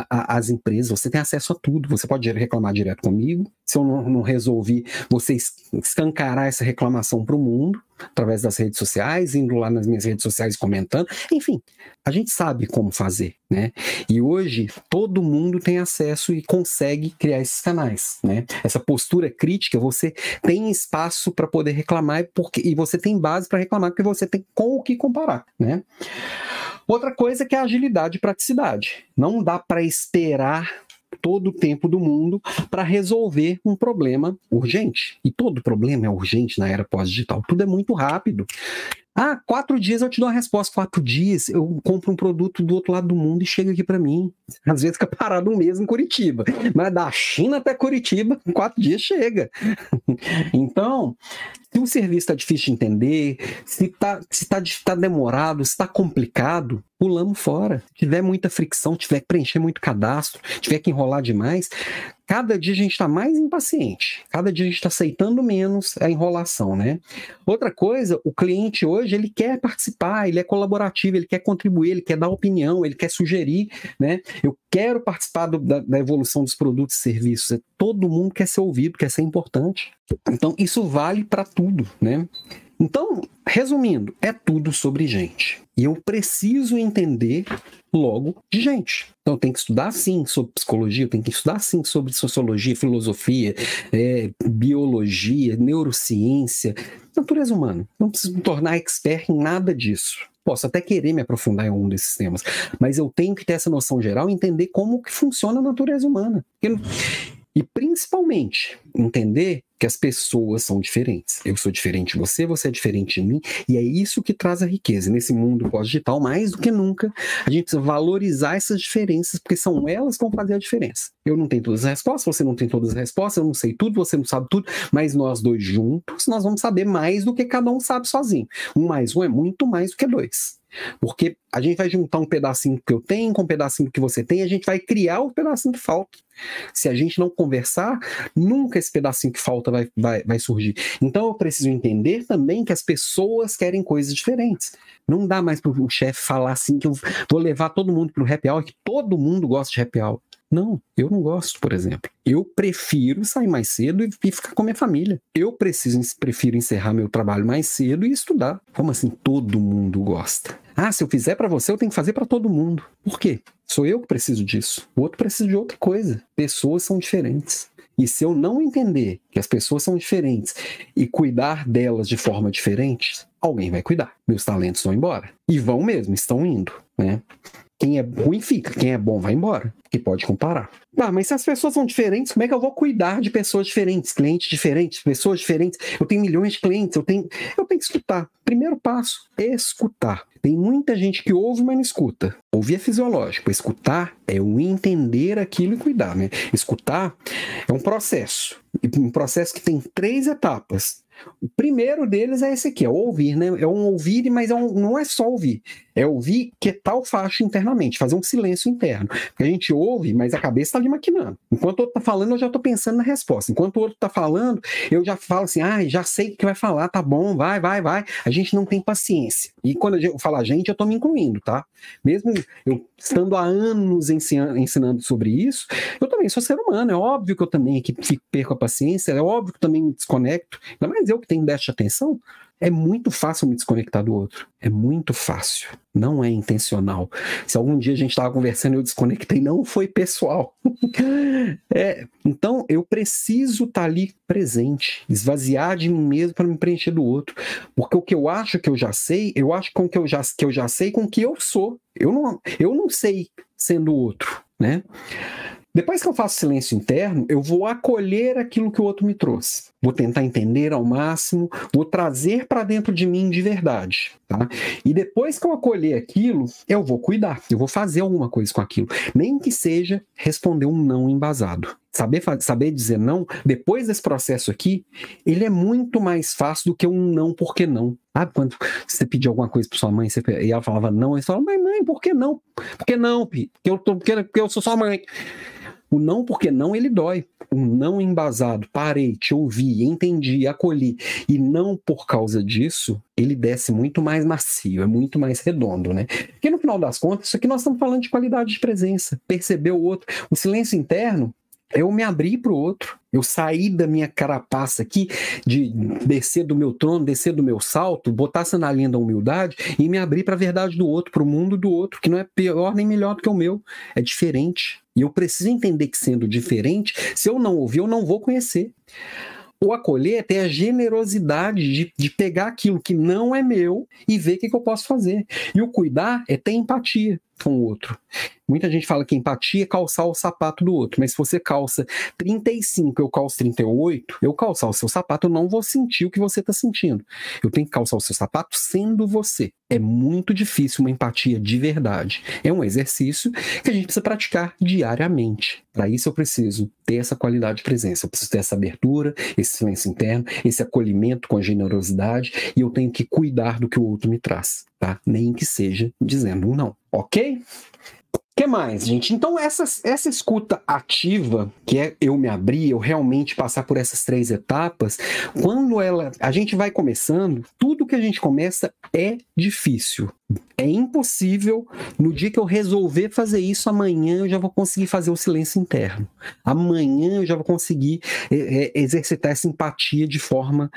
às empresas, você tem acesso a tudo. Você pode reclamar direto comigo. Se eu não, não resolvi, você escancarar essa reclamação para o mundo, através das redes sociais, indo lá nas minhas redes sociais comentando. Enfim, a gente sabe como fazer, né? E hoje todo mundo tem acesso e consegue criar esses canais, né? Essa postura crítica, você tem espaço para poder reclamar porque, e você tem base para reclamar porque você tem com o que comparar, né? Outra coisa é que é a agilidade e praticidade. Não dá para esperar todo o tempo do mundo para resolver um problema urgente. E todo problema é urgente na era pós-digital. Tudo é muito rápido. Ah, quatro dias eu te dou a resposta. Quatro dias eu compro um produto do outro lado do mundo e chega aqui para mim. Às vezes fica parado um mês em Curitiba. Mas da China até Curitiba, em quatro dias chega. então, se o serviço está difícil de entender, se está se tá, tá demorado, se está complicado, pulamos fora. Se tiver muita fricção, tiver que preencher muito cadastro, tiver que enrolar demais, cada dia a gente está mais impaciente, cada dia a gente está aceitando menos a enrolação, né? Outra coisa, o cliente hoje ele quer participar, ele é colaborativo, ele quer contribuir, ele quer dar opinião, ele quer sugerir, né? Eu quero participar do, da, da, evolução dos produtos e serviços. Todo mundo quer ser ouvido, quer ser importante. Então isso vale para tudo, né? Então, resumindo, é tudo sobre gente. E eu preciso entender logo de gente. Então, tenho que estudar sim sobre psicologia, tenho que estudar sim sobre sociologia, filosofia, é, biologia, neurociência, natureza humana. Não preciso me tornar expert em nada disso. Posso até querer me aprofundar em um desses temas, mas eu tenho que ter essa noção geral e entender como que funciona a natureza humana. E principalmente entender que as pessoas são diferentes. Eu sou diferente de você, você é diferente de mim, e é isso que traz a riqueza. Nesse mundo pós-digital, mais do que nunca, a gente precisa valorizar essas diferenças, porque são elas que vão fazer a diferença. Eu não tenho todas as respostas, você não tem todas as respostas, eu não sei tudo, você não sabe tudo, mas nós dois juntos, nós vamos saber mais do que cada um sabe sozinho. Um mais um é muito mais do que dois. Porque a gente vai juntar um pedacinho que eu tenho com um pedacinho que você tem, a gente vai criar o pedacinho que falta. Se a gente não conversar, nunca esse pedacinho que falta vai, vai, vai surgir. Então eu preciso entender também que as pessoas querem coisas diferentes. Não dá mais para o chefe falar assim que eu vou levar todo mundo para o happy hour, que todo mundo gosta de happy hour. Não, eu não gosto, por exemplo. Eu prefiro sair mais cedo e, ficar com minha família. Eu preciso, prefiro encerrar meu trabalho mais cedo e estudar. Como assim todo mundo gosta? Ah, se eu fizer para você, eu tenho que fazer para todo mundo. Por quê? Sou eu que preciso disso. O outro precisa de outra coisa. Pessoas são diferentes. E se eu não entender que as pessoas são diferentes e cuidar delas de forma diferente, alguém vai cuidar. Meus talentos vão embora. E vão mesmo, estão indo, né? Quem é ruim fica, quem é bom vai embora, que pode comparar. Tá, mas se as pessoas são diferentes, como é que eu vou cuidar de pessoas diferentes, clientes diferentes, pessoas diferentes? Eu tenho milhões de clientes, eu tenho, eu tenho que escutar. Primeiro passo, escutar. Tem muita gente que ouve, mas não escuta. Ouvir é fisiológico, escutar é o entender aquilo e cuidar, né? Escutar é um processo, um processo que tem três etapas. O primeiro deles é esse aqui, é ouvir, né? É um ouvir, mas é um, não é só ouvir. É ouvir que tal faixa internamente, fazer um silêncio interno. A gente ouve, mas a cabeça está ali maquinando. Enquanto o outro está falando, eu já estou pensando na resposta. Enquanto o outro está falando, eu já falo assim, ah, já sei o que vai falar, tá bom, vai, vai, vai. A gente não tem paciência. E quando eu falo a gente, eu estou me incluindo, tá? Mesmo eu estando há anos ensinando sobre isso, eu também sou ser humano. É óbvio que eu também aqui perco a paciência, é óbvio que eu também me desconecto. Ainda mais eu que tenho déficit de atenção, é muito fácil me desconectar do outro. É muito fácil. Não é intencional. Se algum dia a gente estava conversando e eu desconectei, não foi pessoal. é, então eu preciso estar tá ali presente, esvaziar de mim mesmo para me preencher do outro. Porque o que eu acho que eu já sei, eu acho com que eu já, que eu já sei com que eu sou. Eu não, eu não sei sendo outro, né? Depois que eu faço silêncio interno, eu vou acolher aquilo que o outro me trouxe. Vou tentar entender ao máximo, vou trazer para dentro de mim de verdade. Tá? E depois que eu acolher aquilo, eu vou cuidar, eu vou fazer alguma coisa com aquilo. Nem que seja responder um não embasado. Saber, saber dizer não, depois desse processo aqui, ele é muito mais fácil do que um não porque não. Sabe quando você pedia alguma coisa para sua mãe você, e ela falava não, e você falava, mas mãe, por que não? Por que não, Pi? Porque eu, tô, porque, porque eu sou sua mãe. O não porque não ele dói. Um não embasado, parei, te ouvi, entendi, acolhi, e não por causa disso, ele desce muito mais macio, é muito mais redondo, né? Porque no final das contas, isso aqui nós estamos falando de qualidade de presença, perceber o outro. O silêncio interno eu me abrir para o outro. Eu saí da minha carapaça aqui, de descer do meu trono, descer do meu salto, botar essa na linha da humildade e me abrir para a verdade do outro, para o mundo do outro, que não é pior nem melhor do que o meu, é diferente. E eu preciso entender que sendo diferente, se eu não ouvir, eu não vou conhecer. O acolher é a generosidade de, de pegar aquilo que não é meu e ver o que, que eu posso fazer. E o cuidar é ter empatia com o outro. Muita gente fala que empatia é calçar o sapato do outro, mas se você calça 35, eu calço 38, eu calçar o seu sapato, eu não vou sentir o que você está sentindo. Eu tenho que calçar o seu sapato sendo você. É muito difícil uma empatia de verdade. É um exercício que a gente precisa praticar diariamente. Para isso eu preciso ter essa qualidade de presença, eu preciso ter essa abertura, esse silêncio interno, esse acolhimento com generosidade e eu tenho que cuidar do que o outro me traz, tá? Nem que seja dizendo um não. Ok? que mais, gente? Então, essa, essa escuta ativa, que é eu me abrir, eu realmente passar por essas três etapas, quando ela a gente vai começando, tudo que a gente começa é difícil. É impossível, no dia que eu resolver fazer isso, amanhã eu já vou conseguir fazer o silêncio interno. Amanhã eu já vou conseguir é, é, exercitar essa empatia de forma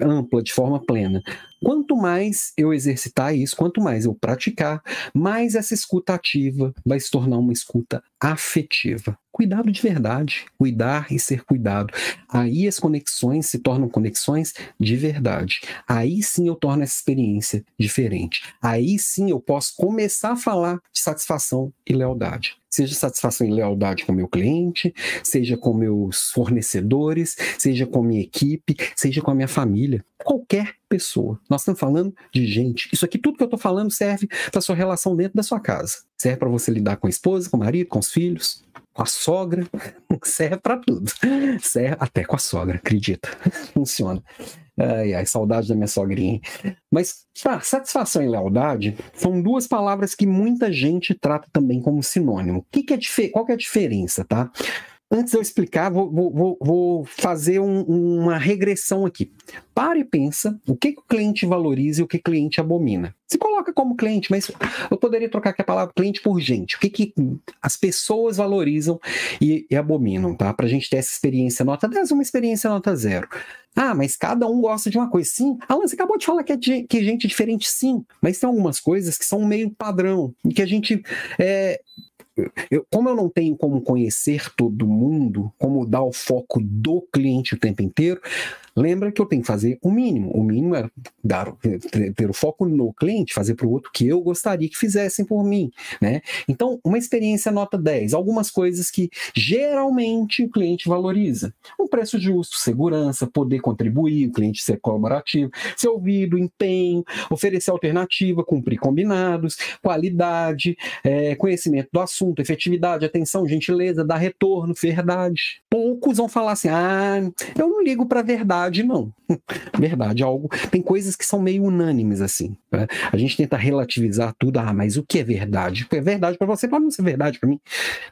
ampla, de forma plena. Quanto mais eu exercitar isso, quanto mais eu praticar, mais essa escuta ativa vai se tornar uma escuta afetiva. Cuidado de verdade, cuidar e ser cuidado. Aí as conexões se tornam conexões de verdade. Aí sim eu torno essa experiência diferente. Aí sim eu posso começar a falar de satisfação e lealdade seja satisfação e lealdade com meu cliente, seja com meus fornecedores, seja com minha equipe, seja com a minha família, qualquer pessoa. Nós estamos falando de gente. Isso aqui, tudo que eu estou falando, serve para sua relação dentro da sua casa. Serve para você lidar com a esposa, com o marido, com os filhos, com a sogra. Serve para tudo. Serve até com a sogra, acredita. Funciona. Ai, ai, saudade da minha sogrinha. Mas tá, satisfação e lealdade são duas palavras que muita gente trata também como sinônimo. Que que é qual que é a diferença, tá? Antes de eu explicar, vou, vou, vou fazer um, uma regressão aqui. Para e pensa o que, que, o cliente valoriza e o que o cliente abomina. Se coloca como cliente, mas eu poderia trocar aqui a palavra cliente por gente. O que, que as pessoas valorizam e, e abominam, tá? Para a gente ter essa experiência nota 10, uma experiência nota zero. Ah, mas cada um gosta de uma coisa. Sim, Alan, você acabou de falar que é, é gente diferente, sim. Mas tem algumas coisas que são meio padrão e que a gente é, eu, como eu não tenho como conhecer todo mundo, como dar o foco do cliente o tempo inteiro, lembra que eu tenho que fazer o mínimo. O mínimo é dar, ter, o foco no cliente, fazer para o outro que eu gostaria que fizessem por mim. Né? Então, uma experiência nota 10, algumas coisas que geralmente o cliente valoriza. Um preço justo, segurança, poder contribuir, o cliente ser colaborativo, ser ouvido, empenho, oferecer alternativa, cumprir combinados, qualidade, é, conhecimento do assunto, efetividade, atenção, gentileza, dar retorno, verdade. Poucos vão falar assim: ah, eu não ligo para verdade, não. verdade, algo. Tem coisas que são meio unânimes, assim. Né? A gente tenta relativizar tudo, ah, mas o que é verdade? É verdade para você, pode não ser verdade para mim.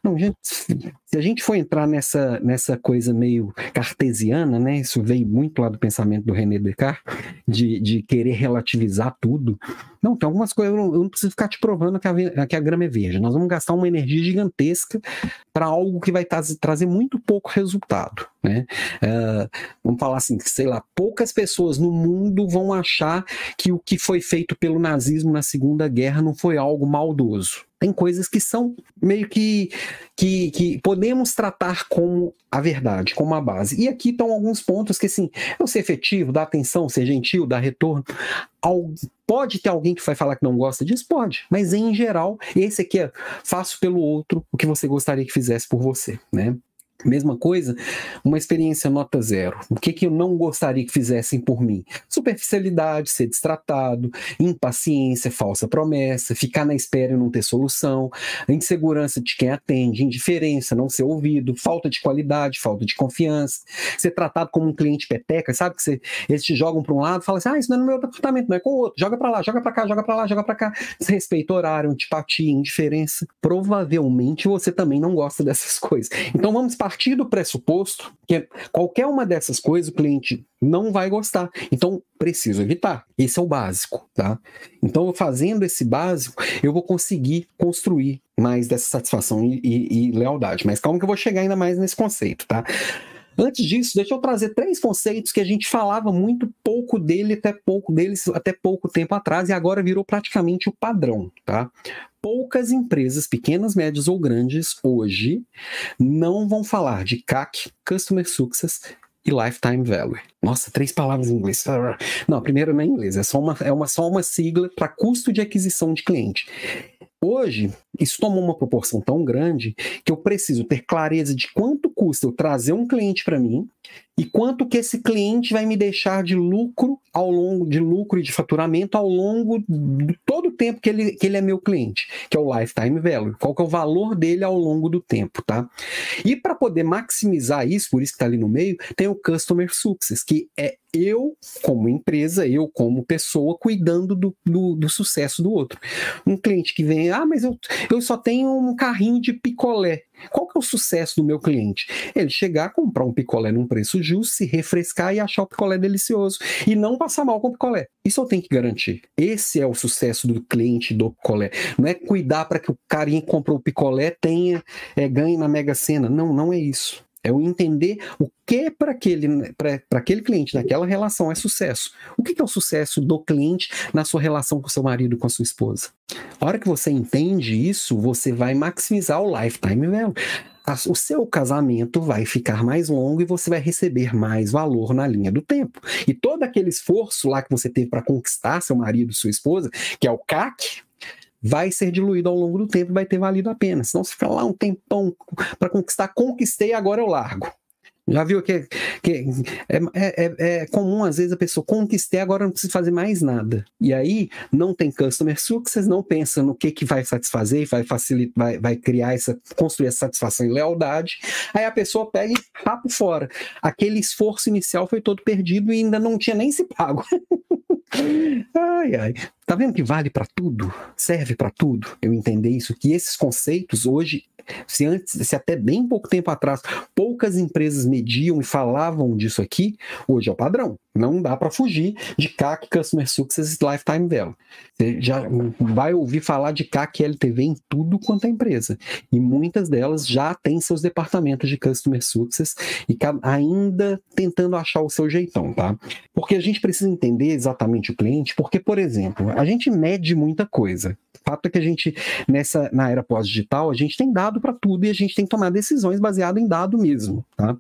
Não, gente, se a gente for entrar nessa, nessa coisa meio cartesiana, né? Isso veio muito lá do pensamento do René Descartes, de, de querer relativizar tudo. Não, tem algumas coisas, eu não, eu não preciso ficar te provando que a, que a grama é verde. Nós vamos gastar uma energia gigantesca para algo que vai trazer muito pouco resultado. Né? Uh, vamos falar assim, sei lá, poucas pessoas no mundo vão achar que o que foi feito pelo nazismo na Segunda Guerra não foi algo maldoso. Tem coisas que são meio que, que, que podemos tratar como a verdade, como a base. E aqui estão alguns pontos que, assim, eu ser efetivo, dar atenção, ser gentil, dar retorno. Pode ter alguém que vai falar que não gosta disso? Pode. Mas, em geral, esse aqui é faço pelo outro o que você gostaria que fizesse por você, né? Mesma coisa, uma experiência nota zero. O que, que eu não gostaria que fizessem por mim? Superficialidade, ser destratado, impaciência, falsa promessa, ficar na espera e não ter solução, insegurança de quem atende, indiferença, não ser ouvido, falta de qualidade, falta de confiança, ser tratado como um cliente peteca, sabe que você, eles te jogam para um lado e falam assim: ah, isso não é no meu departamento, não é com o outro, joga para lá, joga para cá, joga para lá, joga para cá. Desrespeito horário, antipatia, indiferença. Provavelmente você também não gosta dessas coisas. Então vamos partir do pressuposto que qualquer uma dessas coisas o cliente não vai gostar. Então, preciso evitar. Esse é o básico, tá? Então, fazendo esse básico, eu vou conseguir construir mais dessa satisfação e, e, e lealdade. Mas calma que eu vou chegar ainda mais nesse conceito, tá? Antes disso, deixa eu trazer três conceitos que a gente falava muito pouco dele, até pouco deles, até pouco tempo atrás, e agora virou praticamente o padrão, tá? Poucas empresas, pequenas, médias ou grandes, hoje, não vão falar de CAC, Customer Success e Lifetime Value. Nossa, três palavras em inglês. Não, a primeira não é em inglês, é só uma, é uma, só uma sigla para custo de aquisição de cliente. Hoje, isso tomou uma proporção tão grande que eu preciso ter clareza de quanto custa eu trazer um cliente para mim e quanto que esse cliente vai me deixar de lucro ao longo de lucro e de faturamento ao longo de todo o tempo que ele, que ele é meu cliente, que é o lifetime value, qual que é o valor dele ao longo do tempo, tá? E para poder maximizar isso, por isso que está ali no meio, tem o customer success, que é eu como empresa, eu como pessoa, cuidando do, do, do sucesso do outro. Um cliente que vem, ah, mas eu, eu só tenho um carrinho de picolé. Qual que é o sucesso do meu cliente? Ele chegar, comprar um picolé num preço justo, se refrescar e achar o picolé delicioso. E não passar mal com o picolé. Isso eu tenho que garantir. Esse é o sucesso do cliente do picolé. Não é cuidar para que o carinha que comprou o picolé tenha, é, ganhe na Mega Sena. Não, não é isso. É o entender o que para aquele, aquele cliente naquela relação é sucesso. O que, que é o sucesso do cliente na sua relação com seu marido, com a sua esposa? A hora que você entende isso, você vai maximizar o lifetime value. O seu casamento vai ficar mais longo e você vai receber mais valor na linha do tempo. E todo aquele esforço lá que você teve para conquistar seu marido, sua esposa, que é o CAC, vai ser diluído ao longo do tempo e vai ter valido a pena. Senão você fica lá um tempão para conquistar, conquistei, agora eu largo. Já viu que, que é, é, é, é, comum, às vezes, a pessoa conquistei, agora não precisa fazer mais nada. E aí, não tem customer success, não pensa no que, que vai satisfazer, vai facilitar, vai, vai criar essa, construir essa satisfação e lealdade. Aí a pessoa pega e rapo fora. Aquele esforço inicial foi todo perdido e ainda não tinha nem se pago. ai, ai. Tá vendo que vale para tudo? Serve para tudo? Eu entender isso, que esses conceitos hoje se antes, se até bem pouco tempo atrás, poucas empresas mediam e falavam disso aqui, hoje é o padrão. Não dá para fugir de CAC, Customer Success e Lifetime Value. Você já vai ouvir falar de CAC e LTV em tudo quanto é empresa. E muitas delas já têm seus departamentos de Customer Success e ainda tentando achar o seu jeitão, tá? Porque a gente precisa entender exatamente o cliente, porque, por exemplo, a gente mede muita coisa. O fato é que a gente, nessa, na era pós-digital, a gente tem dado para tudo e a gente tem que tomar decisões baseado em dado mesmo, tá?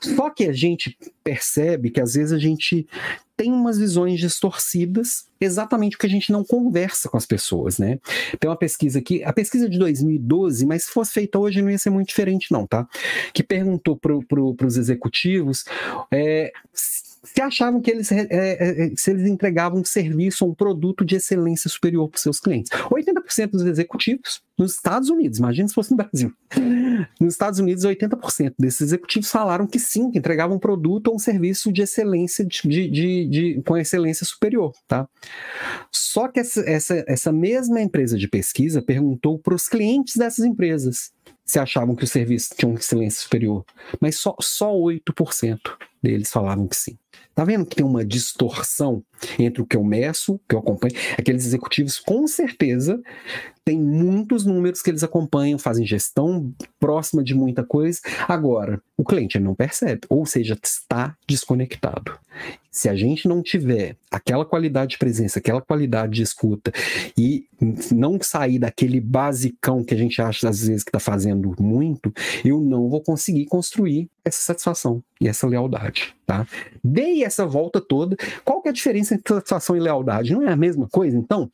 Só que a gente percebe que às vezes a gente gente tem umas visões distorcidas, exatamente porque a gente não conversa com as pessoas, né? Tem uma pesquisa aqui, a pesquisa de 2012, mas se fosse feita hoje não ia ser muito diferente não, tá? Que perguntou para pro, os executivos é, se achavam que eles, é, é, se eles entregavam um serviço ou um produto de excelência superior para seus clientes. 80% dos executivos nos Estados Unidos, imagina se fosse no Brasil. Nos Estados Unidos, 80% desses executivos falaram que sim, que entregavam um produto ou um serviço de excelência, de, de, de, com excelência superior. Tá? Só que essa, essa, essa mesma empresa de pesquisa perguntou para os clientes dessas empresas se achavam que o serviço tinha uma excelência superior, mas só, só 8% deles falavam que sim. Tá vendo que tem uma distorção entre o que eu meço, o que eu acompanho? Aqueles executivos, com certeza, têm muitos números que eles acompanham, fazem gestão próxima de muita coisa. Agora, o cliente não percebe, ou seja, está desconectado. Se a gente não tiver aquela qualidade de presença, aquela qualidade de escuta e não sair daquele basicão que a gente acha às vezes que está fazendo muito, eu não vou conseguir construir essa satisfação e essa lealdade, tá? Dei essa volta toda. Qual que é a diferença entre satisfação e lealdade? Não é a mesma coisa, então?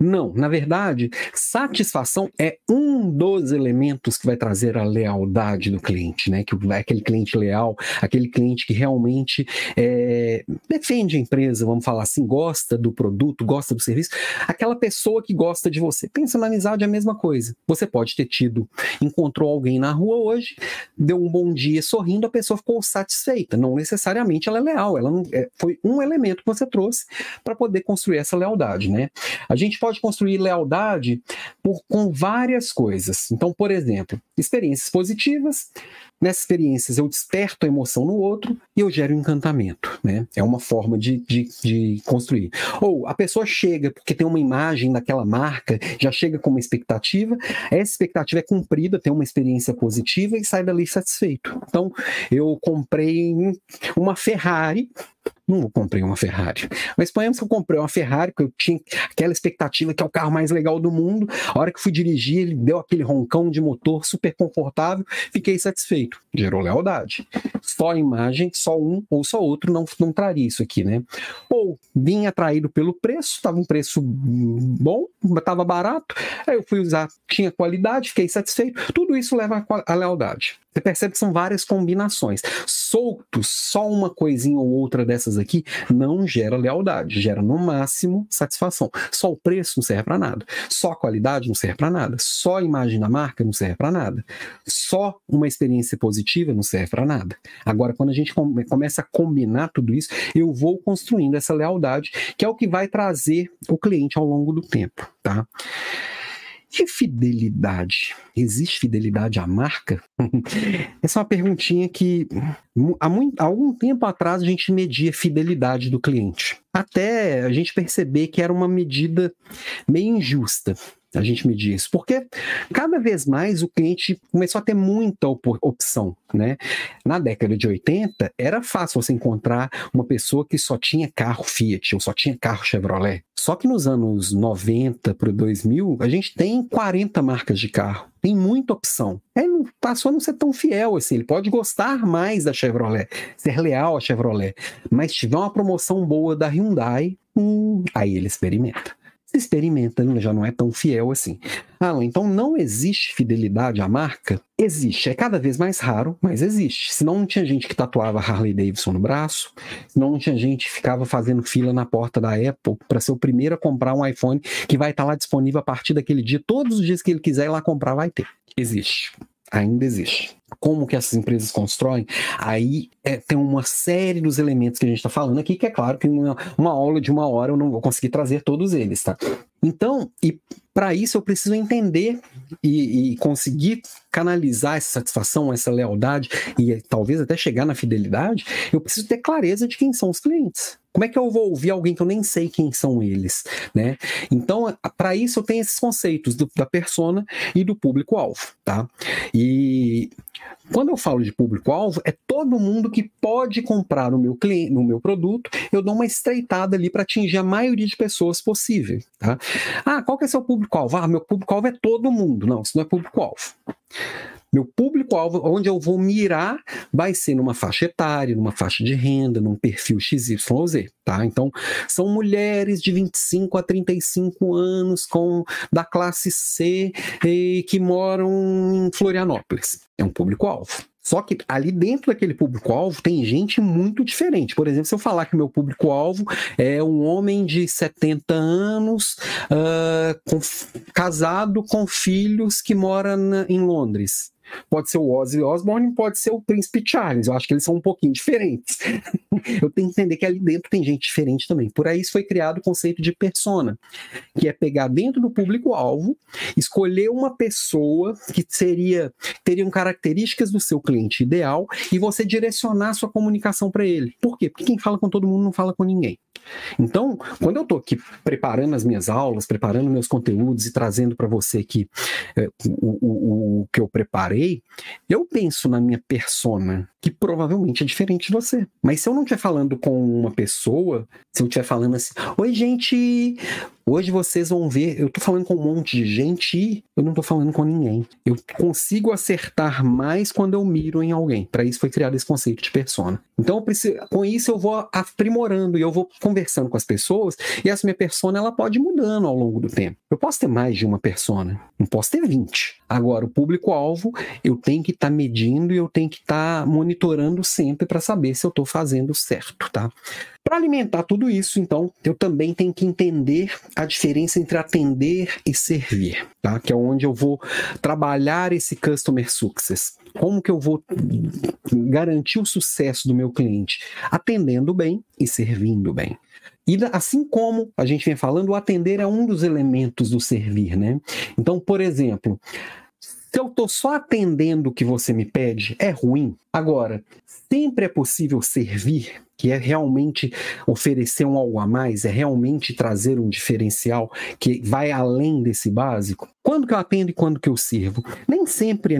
Não, na verdade, satisfação é um dos elementos que vai trazer a lealdade do cliente, né? Que é aquele cliente leal, aquele cliente que realmente é, defende a empresa, vamos falar assim, gosta do produto, gosta do serviço, aquela pessoa que gosta de você. Pensa na amizade é a mesma coisa. Você pode ter tido, encontrou alguém na rua hoje, deu um bom dia sorrindo, a pessoa ficou satisfeita. Não necessariamente ela é leal, ela não, é, foi um elemento que você trouxe para poder construir essa lealdade, né? A gente pode construir lealdade por, com várias coisas. Então, por exemplo, experiências positivas. Nessas experiências eu desperto a emoção no outro e eu gero encantamento, né? É uma forma de, de, de construir. Ou a pessoa chega porque tem uma imagem daquela marca, já chega com uma expectativa, essa expectativa é cumprida, tem uma experiência positiva e sai dali satisfeito. Então, eu comprei uma Ferrari não comprei uma Ferrari. Mas suponhamos que eu comprei uma Ferrari, que eu tinha aquela expectativa que é o carro mais legal do mundo. A hora que fui dirigir, ele deu aquele roncão de motor super confortável, fiquei satisfeito. Gerou lealdade. Só a imagem, só um ou só outro não, não traria isso aqui, né? Ou vim atraído pelo preço, estava um preço bom, estava barato, aí eu fui usar, tinha qualidade, fiquei satisfeito. Tudo isso leva à lealdade. Você percebe que são várias combinações. Soltos, só uma coisinha ou outra dessas aqui não gera lealdade, gera no máximo satisfação. Só o preço não serve para nada. Só a qualidade não serve para nada. Só a imagem da marca não serve para nada. Só uma experiência positiva não serve para nada. Agora, quando a gente começa a combinar tudo isso, eu vou construindo essa lealdade, que é o que vai trazer o cliente ao longo do tempo, tá? Que fidelidade? Existe fidelidade à marca? Essa é uma perguntinha que há, muito, há algum tempo atrás a gente media fidelidade do cliente. Até a gente perceber que era uma medida meio injusta a gente medir isso, porque cada vez mais o cliente começou a ter muita op opção, né? Na década de 80 era fácil você encontrar uma pessoa que só tinha carro Fiat ou só tinha carro Chevrolet. Só que nos anos 90 para 2000, a gente tem 40 marcas de carro. Tem muita opção. Ele passou a não ser tão fiel assim. Ele pode gostar mais da Chevrolet, ser leal à Chevrolet. Mas se tiver uma promoção boa da Hyundai, hum, aí ele experimenta experimenta, já não é tão fiel assim. Ah, então não existe fidelidade à marca? Existe. É cada vez mais raro, mas existe. Senão não tinha gente que tatuava Harley Davidson no braço, senão não tinha gente que ficava fazendo fila na porta da Apple para ser o primeiro a comprar um iPhone que vai estar lá disponível a partir daquele dia. Todos os dias que ele quiser ir lá comprar, vai ter. Existe ainda existe. Como que essas empresas constroem? Aí é, tem uma série dos elementos que a gente está falando aqui, que é claro que uma, uma aula de uma hora eu não vou conseguir trazer todos eles, tá? Então, e para isso eu preciso entender e, e, conseguir canalizar essa satisfação, essa lealdade e talvez até chegar na fidelidade, eu preciso ter clareza de quem são os clientes. Como é que eu vou ouvir alguém que eu nem sei quem são eles, né? Então, para isso eu tenho esses conceitos do, da persona e do público-alvo, tá? E quando eu falo de público-alvo, é todo mundo que pode comprar no meu cliente, no meu produto, eu dou uma estreitada ali para atingir a maioria de pessoas possível, tá? Ah, qual que é seu público-alvo? Ah, meu público-alvo é todo mundo. Não, isso não é público-alvo. Meu público-alvo, onde eu vou mirar, vai ser numa faixa etária, numa faixa de renda, num perfil XYZ, tá? Então, são mulheres de 25 a 35 anos com da classe C e que moram em Florianópolis. É um público-alvo. Só que ali dentro daquele público-alvo tem gente muito diferente. Por exemplo, se eu falar que meu público-alvo é um homem de 70 anos, uh, com, casado com filhos que mora em Londres. Pode ser o Ozzy Osbourne, pode ser o Príncipe Charles. Eu acho que eles são um pouquinho diferentes. eu tenho que entender que ali dentro tem gente diferente também. Por aí foi criado o conceito de persona, que é pegar dentro do público-alvo, escolher uma pessoa que seria teriam características do seu cliente ideal e você direcionar sua comunicação para ele. Por quê? Porque quem fala com todo mundo não fala com ninguém. Então, quando eu estou aqui preparando as minhas aulas, preparando meus conteúdos e trazendo para você aqui é, o, o, o que eu preparei, eu penso na minha persona, que provavelmente é diferente de você. Mas se eu não estiver falando com uma pessoa, se eu estiver falando assim, oi gente, Hoje vocês vão ver, eu tô falando com um monte de gente e eu não tô falando com ninguém. Eu consigo acertar mais quando eu miro em alguém. Para isso foi criado esse conceito de persona. Então, preciso, com isso eu vou aprimorando e eu vou conversando com as pessoas e essa minha persona ela pode ir mudando ao longo do tempo. Eu posso ter mais de uma persona, não posso ter 20. Agora, o público-alvo eu tenho que estar tá medindo e eu tenho que estar tá monitorando sempre para saber se eu estou fazendo certo, tá? Para alimentar tudo isso, então, eu também tenho que entender a diferença entre atender e servir, tá? Que é onde eu vou trabalhar esse customer success. Como que eu vou garantir o sucesso do meu cliente? Atendendo bem e servindo bem. E assim como a gente vem falando, o atender é um dos elementos do servir, né? Então, por exemplo, se eu estou só atendendo o que você me pede, é ruim. Agora, sempre é possível servir, que é realmente oferecer um algo a mais, é realmente trazer um diferencial que vai além desse básico. Quando que eu atendo e quando que eu sirvo? Nem sempre,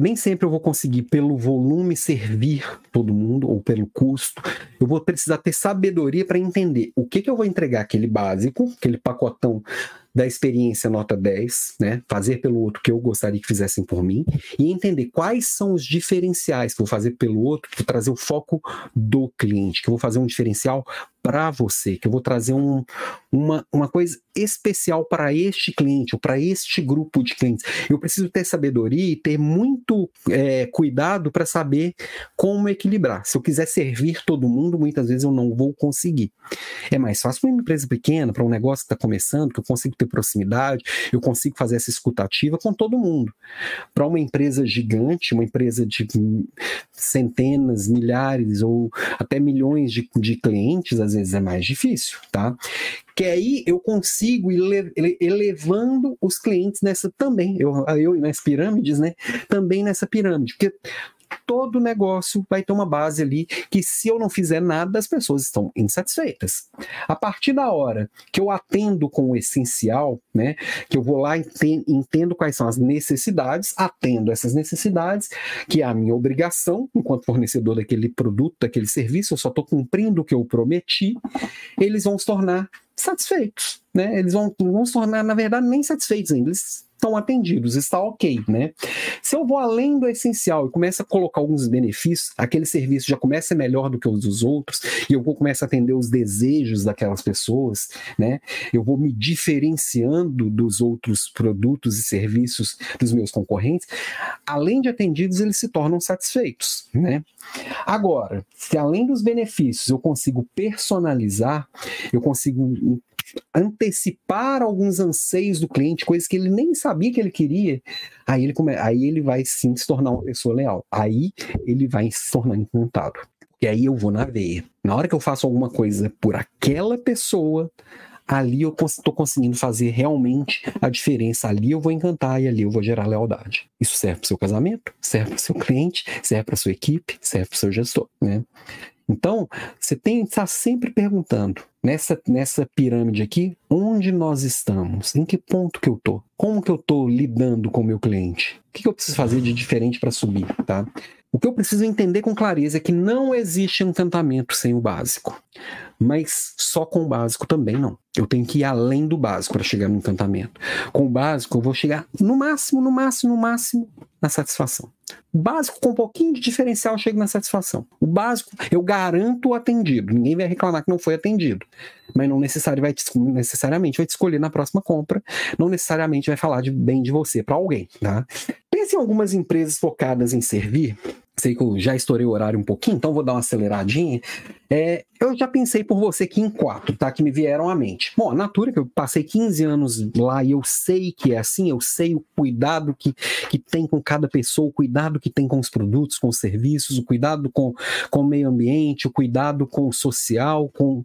nem sempre eu vou conseguir pelo volume servir todo mundo ou pelo custo. Eu vou precisar ter sabedoria para entender o que que eu vou entregar aquele básico, aquele pacotão da experiência nota 10, né? Fazer pelo outro que eu gostaria que fizessem por mim e entender quais são os diferenciais que vou fazer pelo outro, que vou trazer o foco do cliente, que vou fazer um diferencial para você, que eu vou trazer um, uma, uma coisa especial para este cliente ou para este grupo de clientes. Eu preciso ter sabedoria e ter muito é, cuidado para saber como equilibrar. Se eu quiser servir todo mundo, muitas vezes eu não vou conseguir. É mais fácil para uma empresa pequena, para um negócio que está começando, que eu consigo ter proximidade, eu consigo fazer essa escutativa com todo mundo. Para uma empresa gigante, uma empresa de centenas, milhares ou até milhões de, de clientes, às vezes é mais difícil, tá? Que aí eu consigo ir elevando os clientes nessa também, eu, eu nas pirâmides, né? Também nessa pirâmide, porque todo negócio vai ter uma base ali que, se eu não fizer nada, as pessoas estão insatisfeitas. A partir da hora que eu atendo com o essencial, né, que eu vou lá e entendo quais são as necessidades, atendo essas necessidades, que é a minha obrigação enquanto fornecedor daquele produto, daquele serviço, eu só estou cumprindo o que eu prometi, eles vão se tornar satisfeitos, né? Eles vão, vão se tornar, na verdade, nem satisfeitos ainda. Eles estão atendidos, está ok, né? Se eu vou além do essencial e começo a colocar alguns benefícios, aquele serviço já começa a ser melhor do que os dos outros, e eu vou começar a atender os desejos daquelas pessoas, né? Eu vou me diferenciando dos outros produtos e serviços dos meus concorrentes, além de atendidos, eles se tornam satisfeitos, né? Agora, se além dos benefícios eu consigo personalizar, eu consigo antecipar alguns anseios do cliente, coisas que ele nem sabia que ele queria, aí ele, come... aí ele vai sim se tornar uma pessoa leal. Aí ele vai se tornar encantado. E aí eu vou na veia. Na hora que eu faço alguma coisa por aquela pessoa, ali eu estou conseguindo fazer realmente a diferença. Ali eu vou encantar e ali eu vou gerar lealdade. Isso serve para o seu casamento, serve para o seu cliente, serve para a sua equipe, serve para o seu gestor. Né? Então, você tem que estar sempre perguntando, nessa, nessa pirâmide aqui, onde nós estamos? Em que ponto que eu estou? Como que eu estou lidando com o meu cliente? O que, que eu preciso fazer de diferente para subir, tá? O que eu preciso entender com clareza é que não existe encantamento sem o básico. Mas só com o básico também não. Eu tenho que ir além do básico para chegar no encantamento. Com o básico, eu vou chegar no máximo, no máximo, no máximo na satisfação. O básico, com um pouquinho de diferencial, eu chego na satisfação. O básico, eu garanto o atendido. Ninguém vai reclamar que não foi atendido. Mas não vai te, necessariamente vai te escolher na próxima compra. Não necessariamente vai falar de bem de você para alguém. Tá? Pense em algumas empresas focadas em servir sei que eu já estourei o horário um pouquinho, então vou dar uma aceleradinha. É, eu já pensei por você aqui em quatro, tá? Que me vieram à mente. Bom, a Natura, que eu passei 15 anos lá e eu sei que é assim, eu sei o cuidado que, que tem com cada pessoa, o cuidado que tem com os produtos, com os serviços, o cuidado com, com o meio ambiente, o cuidado com o social, com.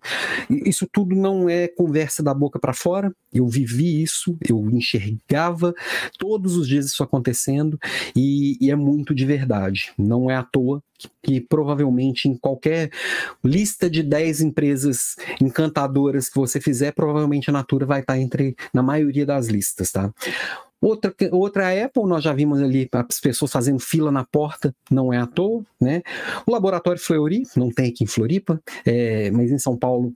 Isso tudo não é conversa da boca para fora. Eu vivi isso, eu enxergava todos os dias isso acontecendo e, e é muito de verdade. Não é à toa que provavelmente em qualquer lista de 10 empresas encantadoras que você fizer, provavelmente a Natura vai estar entre na maioria das listas, tá? Outra, outra Apple, nós já vimos ali as pessoas fazendo fila na porta, não é à toa, né? O Laboratório Fleury, não tem aqui em Floripa, é, mas em São Paulo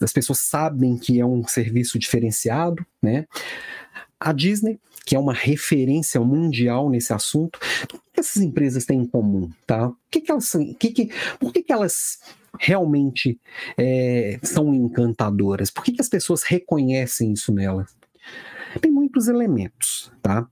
as pessoas sabem que é um serviço diferenciado, né? A Disney, que é uma referência mundial nesse assunto, o que essas empresas têm em comum, tá? O que, que elas que que, por que, que elas realmente é, são encantadoras? Por que, que as pessoas reconhecem isso nelas? Tem muitos elementos, tá?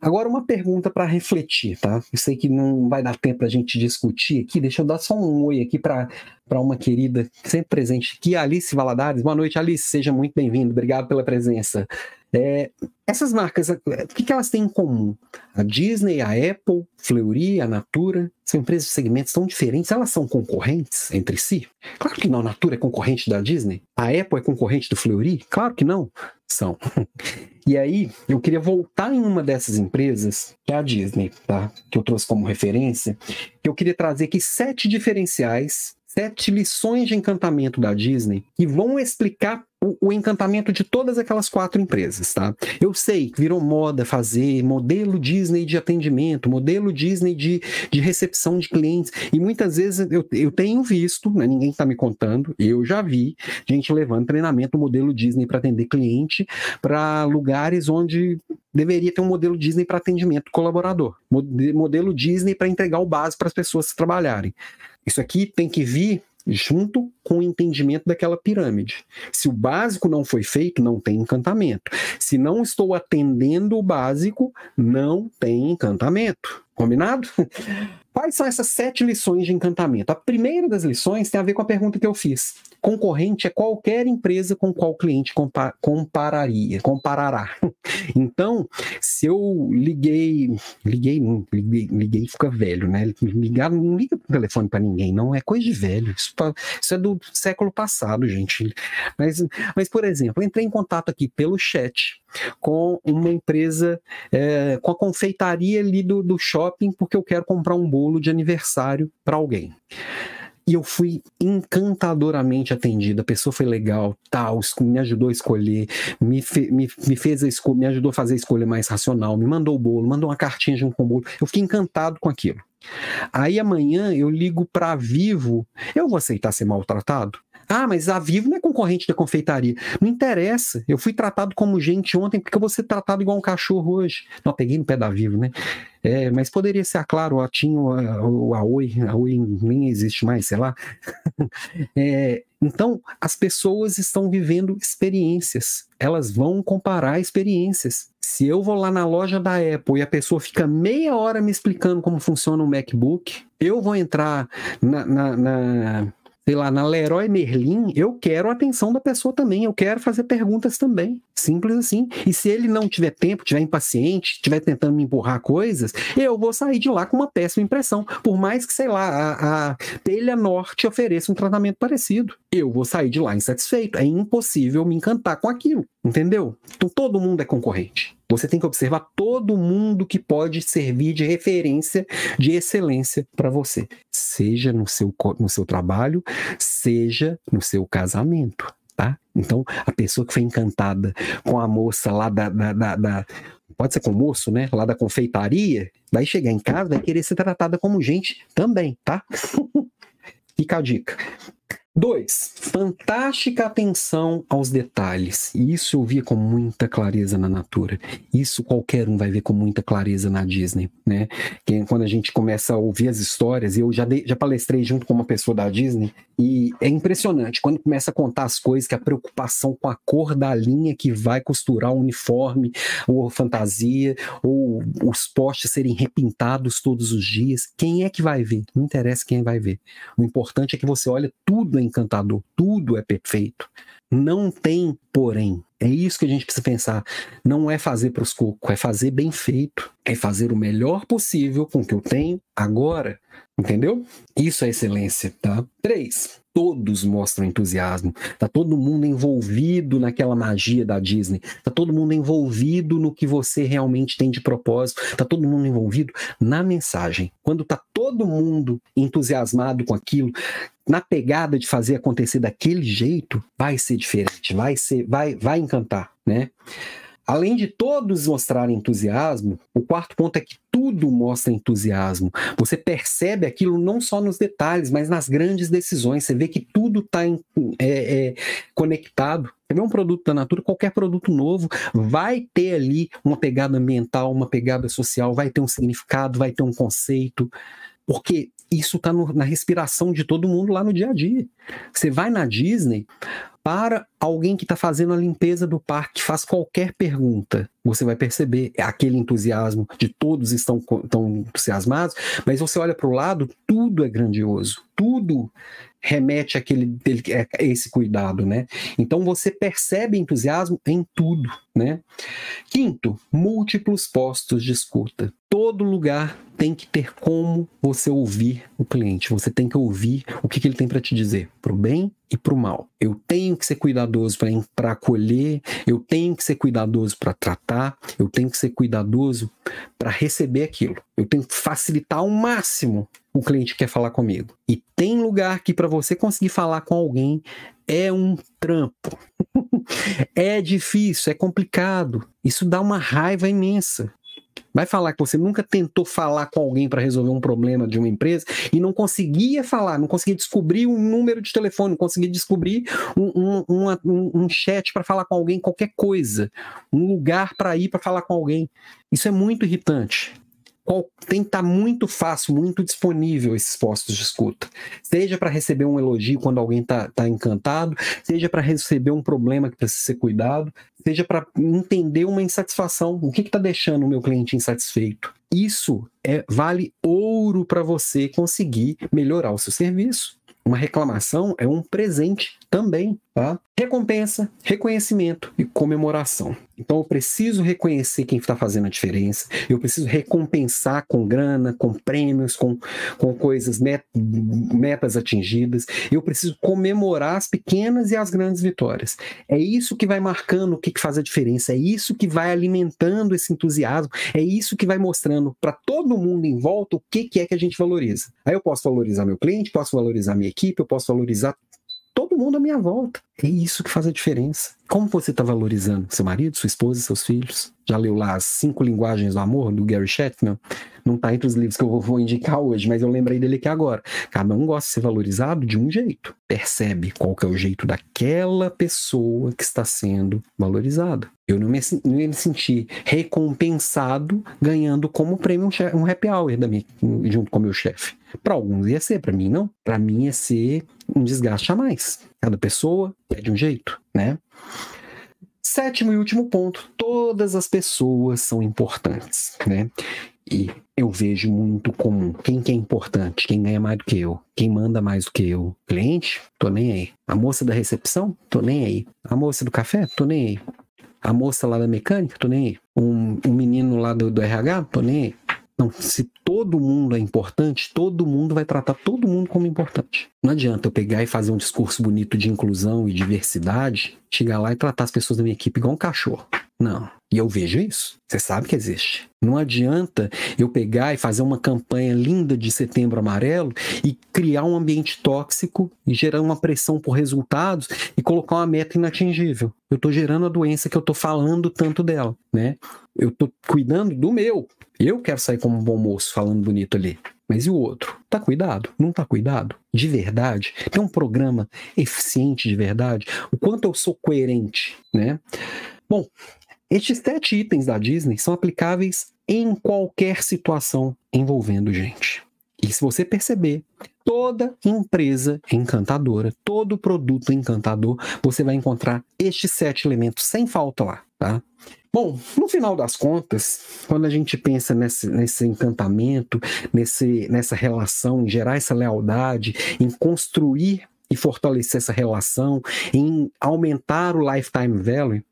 Agora, uma pergunta para refletir, tá? Eu sei que não vai dar tempo para a gente discutir aqui. Deixa eu dar só um oi aqui para uma querida sempre presente aqui, Alice Valadares. Boa noite, Alice. Seja muito bem-vindo. Obrigado pela presença. É, essas marcas, o que, que elas têm em comum? A Disney, a Apple, Fleury, a Natura, são empresas de segmentos tão diferentes, elas são concorrentes entre si? Claro que não, a Natura é concorrente da Disney. A Apple é concorrente do Fleury? Claro que não. São. E aí, eu queria voltar em uma dessas empresas, que é a Disney, tá? Que eu trouxe como referência, que eu queria trazer aqui sete diferenciais sete lições de encantamento da Disney que vão explicar o, o, encantamento de todas aquelas quatro empresas, tá? Eu sei que virou moda fazer modelo Disney de atendimento, modelo Disney de, de recepção de clientes, e muitas vezes eu, eu tenho visto, né, ninguém está me contando, eu já vi gente levando treinamento modelo Disney para atender cliente para lugares onde deveria ter um modelo Disney para atendimento colaborador, modelo Disney para entregar o básico para as pessoas trabalharem. Isso aqui tem que vir junto com o entendimento daquela pirâmide. Se o básico não foi feito, não tem encantamento. Se não estou atendendo o básico, não tem encantamento. Combinado? Quais são essas sete lições de encantamento? A primeira das lições tem a ver com a pergunta que eu fiz. Concorrente é qualquer empresa com qual cliente compa compararia, comparará. Então, se eu liguei, liguei, liguei, liguei fica velho, né? Ligar não liga o telefone para ninguém, não é coisa de velho. Isso, isso, é do século passado, gente. Mas, mas, por exemplo, entrei em contato aqui pelo chat com uma empresa, é, com a confeitaria ali do, do shopping, porque eu quero comprar um bolo de aniversário para alguém. E eu fui encantadoramente atendida. A pessoa foi legal, tal, me ajudou a escolher, me, fe, me, me fez escolha, me ajudou a fazer a escolha mais racional, me mandou o bolo, mandou uma cartinha junto com o bolo. Eu fiquei encantado com aquilo. Aí amanhã eu ligo para Vivo, eu vou aceitar ser maltratado? Ah, mas a Vivo não é concorrente da confeitaria. Não interessa. Eu fui tratado como gente ontem, porque eu vou ser tratado igual um cachorro hoje. Não, peguei no pé da Vivo, né? É, mas poderia ser a Claro, a TIM, a, a Oi, a Oi nem existe mais, sei lá. é, então, as pessoas estão vivendo experiências. Elas vão comparar experiências. Se eu vou lá na loja da Apple e a pessoa fica meia hora me explicando como funciona o MacBook, eu vou entrar na, na, na sei lá, na Leroy Merlin, eu quero a atenção da pessoa também, eu quero fazer perguntas também. Simples assim. E se ele não tiver tempo, tiver impaciente, estiver tentando me empurrar coisas, eu vou sair de lá com uma péssima impressão. Por mais que, sei lá, a, a telha norte ofereça um tratamento parecido, eu vou sair de lá insatisfeito. É impossível me encantar com aquilo, entendeu? Então todo mundo é concorrente. Você tem que observar todo mundo que pode servir de referência de excelência para você, seja no seu, no seu trabalho, seja no seu casamento. Tá? Então, a pessoa que foi encantada com a moça lá da, da, da, da pode ser com o moço, né? Lá da confeitaria, vai chegar em casa, vai querer ser tratada como gente também, tá? Fica a dica. Dois, fantástica atenção aos detalhes. Isso eu via com muita clareza na Natura. Isso qualquer um vai ver com muita clareza na Disney, né? Que quando a gente começa a ouvir as histórias, eu já, já palestrei junto com uma pessoa da Disney, e é impressionante quando começa a contar as coisas, que a preocupação com a cor da linha que vai costurar o uniforme, ou a fantasia, ou os postes serem repintados todos os dias. Quem é que vai ver? Não interessa quem vai ver. O importante é que você olha tudo é encantador, tudo é perfeito. Não tem porém. É isso que a gente precisa pensar. Não é fazer para os cocos, é fazer bem feito. É fazer o melhor possível com o que eu tenho agora. Entendeu? Isso é excelência, tá? Três, todos mostram entusiasmo. Tá todo mundo envolvido naquela magia da Disney. Tá todo mundo envolvido no que você realmente tem de propósito. Tá todo mundo envolvido na mensagem. Quando tá todo mundo entusiasmado com aquilo, na pegada de fazer acontecer daquele jeito, vai ser diferente, vai ser, vai, vai encantar, né? Além de todos mostrarem entusiasmo, o quarto ponto é que tudo mostra entusiasmo. Você percebe aquilo não só nos detalhes, mas nas grandes decisões. Você vê que tudo está é, é, conectado. Você vê um produto da Natura, qualquer produto novo, vai ter ali uma pegada ambiental, uma pegada social, vai ter um significado, vai ter um conceito. Porque isso está na respiração de todo mundo lá no dia a dia. Você vai na Disney, para alguém que está fazendo a limpeza do parque, faz qualquer pergunta, você vai perceber aquele entusiasmo de todos estão, estão entusiasmados, mas você olha para o lado, tudo é grandioso, tudo remete àquele, a esse cuidado, né? Então você percebe entusiasmo em tudo, né? Quinto, múltiplos postos de escuta. Todo lugar tem que ter como você ouvir o cliente. Você tem que ouvir o que, que ele tem para te dizer, para o bem e para o mal. Eu tenho que ser cuidadoso para acolher, eu tenho que ser cuidadoso para tratar, eu tenho que ser cuidadoso para receber aquilo. Eu tenho que facilitar ao máximo o cliente que quer falar comigo. E tem lugar que para você conseguir falar com alguém é um trampo. é difícil, é complicado. Isso dá uma raiva imensa. Vai falar que você nunca tentou falar com alguém para resolver um problema de uma empresa e não conseguia falar, não conseguia descobrir um número de telefone, não conseguia descobrir um, um, um, um chat para falar com alguém, qualquer coisa, um lugar para ir para falar com alguém. Isso é muito irritante tem que estar tá muito fácil, muito disponível esses postos de escuta. Seja para receber um elogio quando alguém está tá encantado, seja para receber um problema que precisa ser cuidado, seja para entender uma insatisfação. O que está deixando o meu cliente insatisfeito? Isso é vale ouro para você conseguir melhorar o seu serviço. Uma reclamação é um presente também, tá? Recompensa, reconhecimento e comemoração. Então eu preciso reconhecer quem está fazendo a diferença, eu preciso recompensar com grana, com prêmios, com, com coisas, met, metas atingidas, eu preciso comemorar as pequenas e as grandes vitórias. É isso que vai marcando o que, que faz a diferença, é isso que vai alimentando esse entusiasmo, é isso que vai mostrando para todo mundo em volta o que, que é que a gente valoriza. Aí eu posso valorizar meu cliente, posso valorizar minha equipe, eu posso valorizar todo mundo à minha volta. É isso que faz a diferença. Como você está valorizando seu marido, sua esposa, seus filhos? Já leu lá as cinco linguagens do amor, do Gary Chapman? Não está entre os livros que eu vou indicar hoje, mas eu lembrei dele aqui agora. Cada um gosta de ser valorizado de um jeito. Percebe qual que é o jeito daquela pessoa que está sendo valorizada. Eu não me, não ia me sentir recompensado ganhando como prêmio um, um happy hour da minha, junto com o meu chefe. Para alguns ia ser, para mim não. Para mim ia ser um desgaste a mais. Cada pessoa é de um jeito, né? Sétimo e último ponto: todas as pessoas são importantes, né? E eu vejo muito comum. Quem que é importante? Quem ganha mais do que eu? Quem manda mais do que eu? Cliente? Tô nem aí. A moça da recepção? Tô nem aí. A moça do café? Tô nem aí. A moça lá da mecânica? Tô nem aí. Um, um menino lá do, do RH? Tô nem aí. Não, se todo mundo é importante, todo mundo vai tratar todo mundo como importante. Não adianta eu pegar e fazer um discurso bonito de inclusão e diversidade, chegar lá e tratar as pessoas da minha equipe igual um cachorro. Não. E eu vejo isso. Você sabe que existe. Não adianta eu pegar e fazer uma campanha linda de setembro amarelo e criar um ambiente tóxico e gerar uma pressão por resultados e colocar uma meta inatingível. Eu estou gerando a doença que eu estou falando tanto dela, né? Eu estou cuidando do meu. Eu quero sair como um bom moço falando bonito ali. Mas e o outro? Tá cuidado? Não tá cuidado? De verdade? Tem um programa eficiente de verdade? O quanto eu sou coerente, né? Bom, estes sete itens da Disney são aplicáveis em qualquer situação envolvendo gente. E se você perceber, toda empresa encantadora, todo produto encantador, você vai encontrar estes sete elementos sem falta lá, tá? Bom, no final das contas, quando a gente pensa nesse, nesse encantamento, nesse, nessa relação, em gerar essa lealdade, em construir e fortalecer essa relação, em aumentar o lifetime value,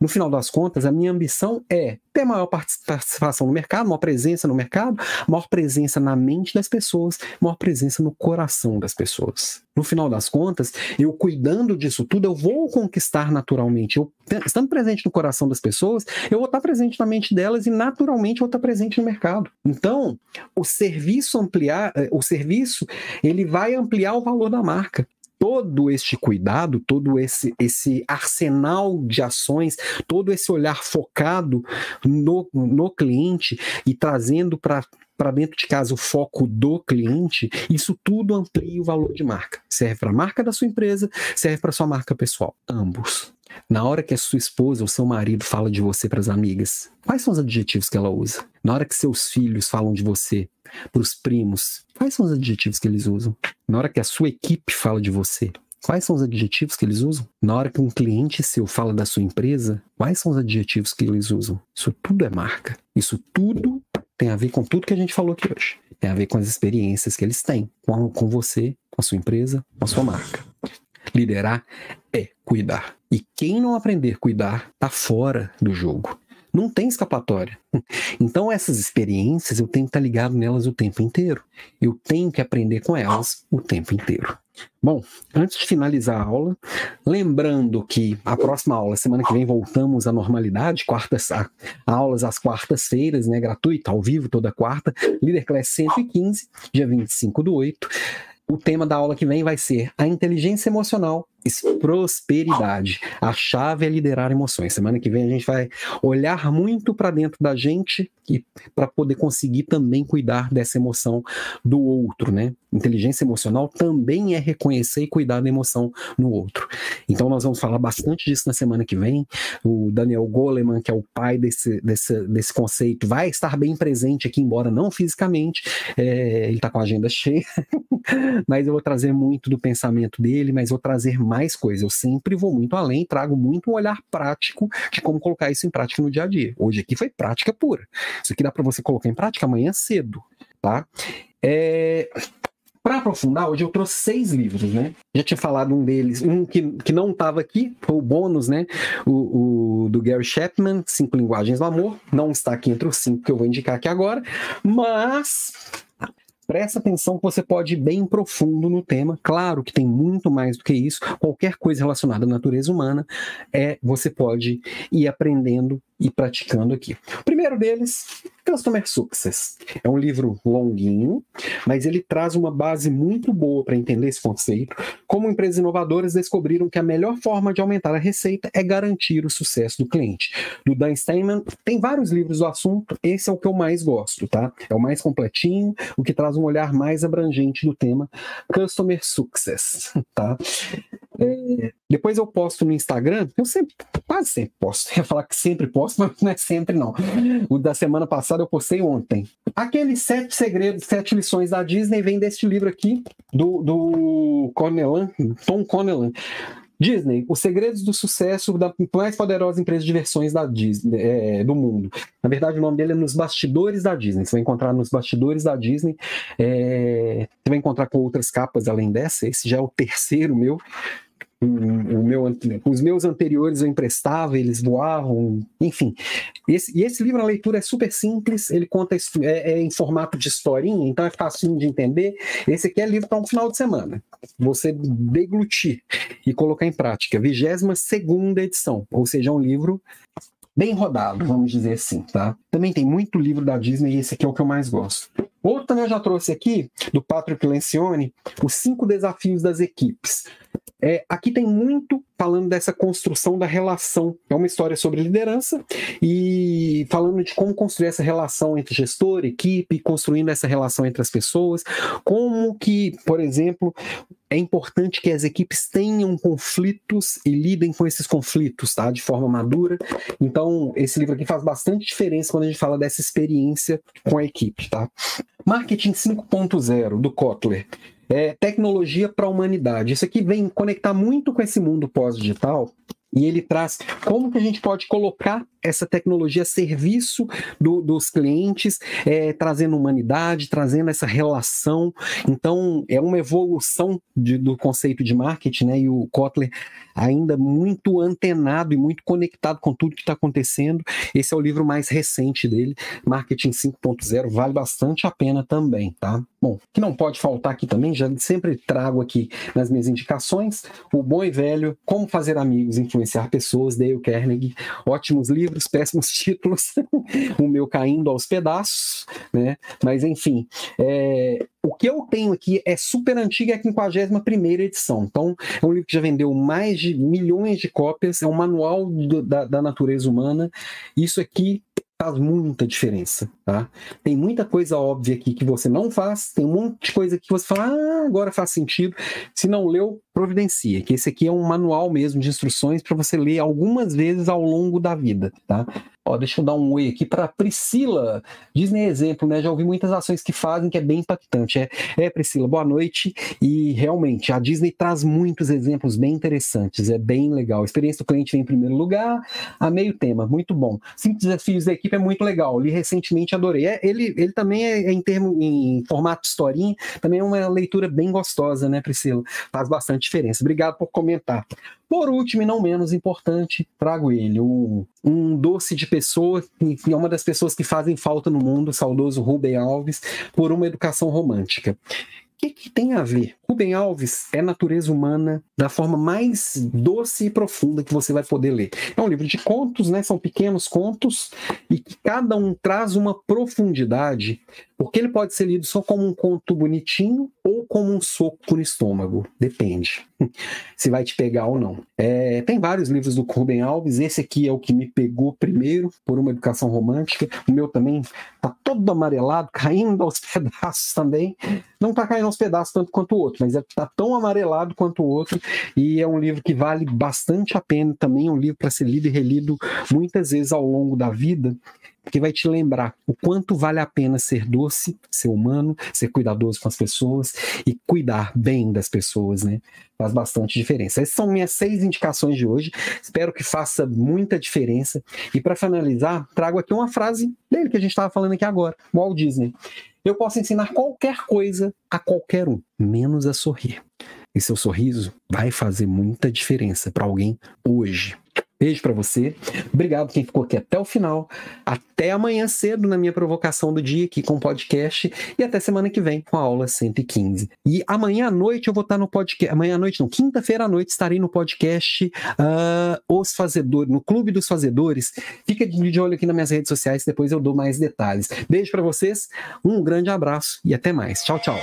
no final das contas, a minha ambição é ter maior participação no mercado, maior presença no mercado, maior presença na mente das pessoas, maior presença no coração das pessoas. No final das contas, eu cuidando disso tudo, eu vou conquistar naturalmente. Eu, estando presente no coração das pessoas, eu vou estar presente na mente delas e naturalmente eu vou estar presente no mercado. Então, o serviço ampliar, eh, o serviço, ele vai ampliar o valor da marca todo este cuidado, todo esse, esse arsenal de ações, todo esse olhar focado no, no cliente e trazendo para para dentro de casa o foco do cliente, isso tudo amplia o valor de marca. Serve para a marca da sua empresa, serve para sua marca pessoal, ambos. Na hora que a sua esposa ou seu marido fala de você para as amigas, quais são os adjetivos que ela usa? Na hora que seus filhos falam de você para os primos, quais são os adjetivos que eles usam? Na hora que a sua equipe fala de você, quais são os adjetivos que eles usam? Na hora que um cliente seu fala da sua empresa, quais são os adjetivos que eles usam? Isso tudo é marca. Isso tudo tem a ver com tudo que a gente falou aqui hoje. Tem a ver com as experiências que eles têm com, com você, a sua empresa, a sua marca. Liderar é cuidar. E quem não aprender a cuidar está fora do jogo. Não tem escapatória. Então, essas experiências eu tenho que estar ligado nelas o tempo inteiro. Eu tenho que aprender com elas o tempo inteiro. Bom, antes de finalizar a aula, lembrando que a próxima aula, semana que vem, voltamos à normalidade, quartas, aulas às quartas-feiras, né, gratuito, ao vivo, toda quarta, Líder Class 115, dia 25 do 8. O tema da aula que vem vai ser a inteligência emocional prosperidade. A chave é liderar emoções. Semana que vem a gente vai olhar muito para dentro da gente e para poder conseguir também cuidar dessa emoção do outro, né? Inteligência emocional também é reconhecer e cuidar da emoção no outro. Então nós vamos falar bastante disso na semana que vem. O Daniel Goleman, que é o pai desse, desse, desse conceito, vai estar bem presente aqui, embora não fisicamente. É, ele está com a agenda cheia, mas eu vou trazer muito do pensamento dele, mas vou trazer mais mais coisa. Eu sempre vou muito além, trago muito um olhar prático de como colocar isso em prática no dia a dia. Hoje aqui foi prática pura. Isso aqui dá para você colocar em prática amanhã cedo, tá? É, para aprofundar, hoje eu trouxe seis livros, né? Já tinha falado um deles, um que, que não estava aqui, foi o bônus, né? O, o, do Gary Chapman, Cinco Linguagens do Amor. Não está aqui entre os cinco que eu vou indicar aqui agora, mas Presta atenção que você pode ir bem profundo no tema. Claro que tem muito mais do que isso. Qualquer coisa relacionada à natureza humana é você pode ir aprendendo e praticando aqui. O primeiro deles, Customer Success. É um livro longuinho, mas ele traz uma base muito boa para entender esse conceito. Como empresas inovadoras descobriram que a melhor forma de aumentar a receita é garantir o sucesso do cliente. Do Dan Steinman, tem vários livros do assunto, esse é o que eu mais gosto, tá? É o mais completinho, o que traz um olhar mais abrangente do tema Customer Success, tá? É, depois eu posto no Instagram, eu sempre, quase sempre posto, eu ia falar que sempre posto, mas não é sempre não. O da semana passada eu postei ontem. Aqueles sete segredos, sete lições da Disney vem deste livro aqui, do, do Conelan, Tom Conelan. Disney, os segredos do sucesso da mais poderosa empresa de diversões da Disney, é, do mundo. Na verdade, o nome dele é Nos Bastidores da Disney. Você vai encontrar nos Bastidores da Disney. É, você vai encontrar com outras capas além dessa. Esse já é o terceiro meu o meu, os meus anteriores eu emprestava, eles voavam, enfim. Esse, e esse livro, a leitura é super simples, ele conta é, é em formato de historinha, então é fácil de entender. Esse aqui é livro para um final de semana. Você deglutir e colocar em prática. 22 segunda edição, ou seja, é um livro bem rodado, vamos dizer assim, tá? Também tem muito livro da Disney e esse aqui é o que eu mais gosto. Outro também eu já trouxe aqui, do Patrick Lencioni, os cinco desafios das equipes. É, aqui tem muito falando dessa construção da relação. É uma história sobre liderança e falando de como construir essa relação entre gestor, equipe, construindo essa relação entre as pessoas, como que, por exemplo, é importante que as equipes tenham conflitos e lidem com esses conflitos, tá? De forma madura. Então, esse livro aqui faz bastante diferença quando a gente fala dessa experiência com a equipe, tá? Marketing 5.0 do Kotler é, tecnologia para a humanidade. Isso aqui vem conectar muito com esse mundo pós-digital e ele traz como que a gente pode colocar essa tecnologia a serviço do, dos clientes, é, trazendo humanidade, trazendo essa relação. Então, é uma evolução de, do conceito de marketing, né? E o Kotler ainda muito antenado e muito conectado com tudo que está acontecendo. Esse é o livro mais recente dele, Marketing 5.0, vale bastante a pena também, tá? Bom, que não pode faltar aqui também, já sempre trago aqui nas minhas indicações, o bom e velho Como Fazer Amigos, Influenciar Pessoas, Dale Carnegie, ótimos livros, péssimos títulos, o meu caindo aos pedaços, né? Mas enfim, é, o que eu tenho aqui é super antigo, é a 51 edição. Então, é um livro que já vendeu mais de milhões de cópias, é um manual do, da, da natureza humana. Isso aqui faz muita diferença, tá? Tem muita coisa óbvia aqui que você não faz, tem um monte de coisa que você fala, ah, agora faz sentido. Se não leu, providencia, que esse aqui é um manual mesmo de instruções para você ler algumas vezes ao longo da vida, tá? Ó, deixa eu dar um oi aqui para Priscila. Disney exemplo, né? Já ouvi muitas ações que fazem que é bem impactante. É, é, Priscila, boa noite. E realmente, a Disney traz muitos exemplos bem interessantes. É bem legal. A experiência do cliente vem em primeiro lugar, a meio tema, muito bom. Cinco desafios da equipe é muito legal. Li recentemente, adorei. É, ele, ele também é, é em termo em formato historinha, também é uma leitura bem gostosa, né, Priscila? Faz bastante diferença. Obrigado por comentar. Por último, e não menos importante, trago ele, um, um doce de pessoa, que é uma das pessoas que fazem falta no mundo, o saudoso Rubem Alves, por uma educação romântica. O que, que, tem a ver? Rubem Alves é natureza humana da forma mais doce e profunda que você vai poder ler. É um livro de contos, né? São pequenos contos e que cada um traz uma profundidade porque ele pode ser lido só como um conto bonitinho ou como um soco no estômago. Depende se vai te pegar ou não. É, tem vários livros do Rubem Alves. Esse aqui é o que me pegou primeiro, por uma educação romântica. O meu também tá todo amarelado, caindo aos pedaços também. Não tá caindo aos pedaços tanto quanto o outro, mas é, tá tão amarelado quanto o outro. E é um livro que vale bastante a pena também. É um livro para ser lido e relido muitas vezes ao longo da vida porque vai te lembrar o quanto vale a pena ser doce, ser humano, ser cuidadoso com as pessoas e cuidar bem das pessoas, né? Faz bastante diferença. Essas são minhas seis indicações de hoje. Espero que faça muita diferença. E para finalizar, trago aqui uma frase dele que a gente estava falando aqui agora, Walt Disney. Eu posso ensinar qualquer coisa a qualquer um, menos a sorrir. E seu sorriso vai fazer muita diferença para alguém hoje. Beijo para você. Obrigado quem ficou aqui até o final. Até amanhã cedo na minha provocação do dia aqui com o podcast e até semana que vem com a aula 115. E amanhã à noite eu vou estar no podcast. Amanhã à noite, não, quinta-feira à noite estarei no podcast uh, Os Fazedores, no Clube dos Fazedores. Fica de olho aqui nas minhas redes sociais, depois eu dou mais detalhes. Beijo para vocês, um grande abraço e até mais. Tchau, tchau.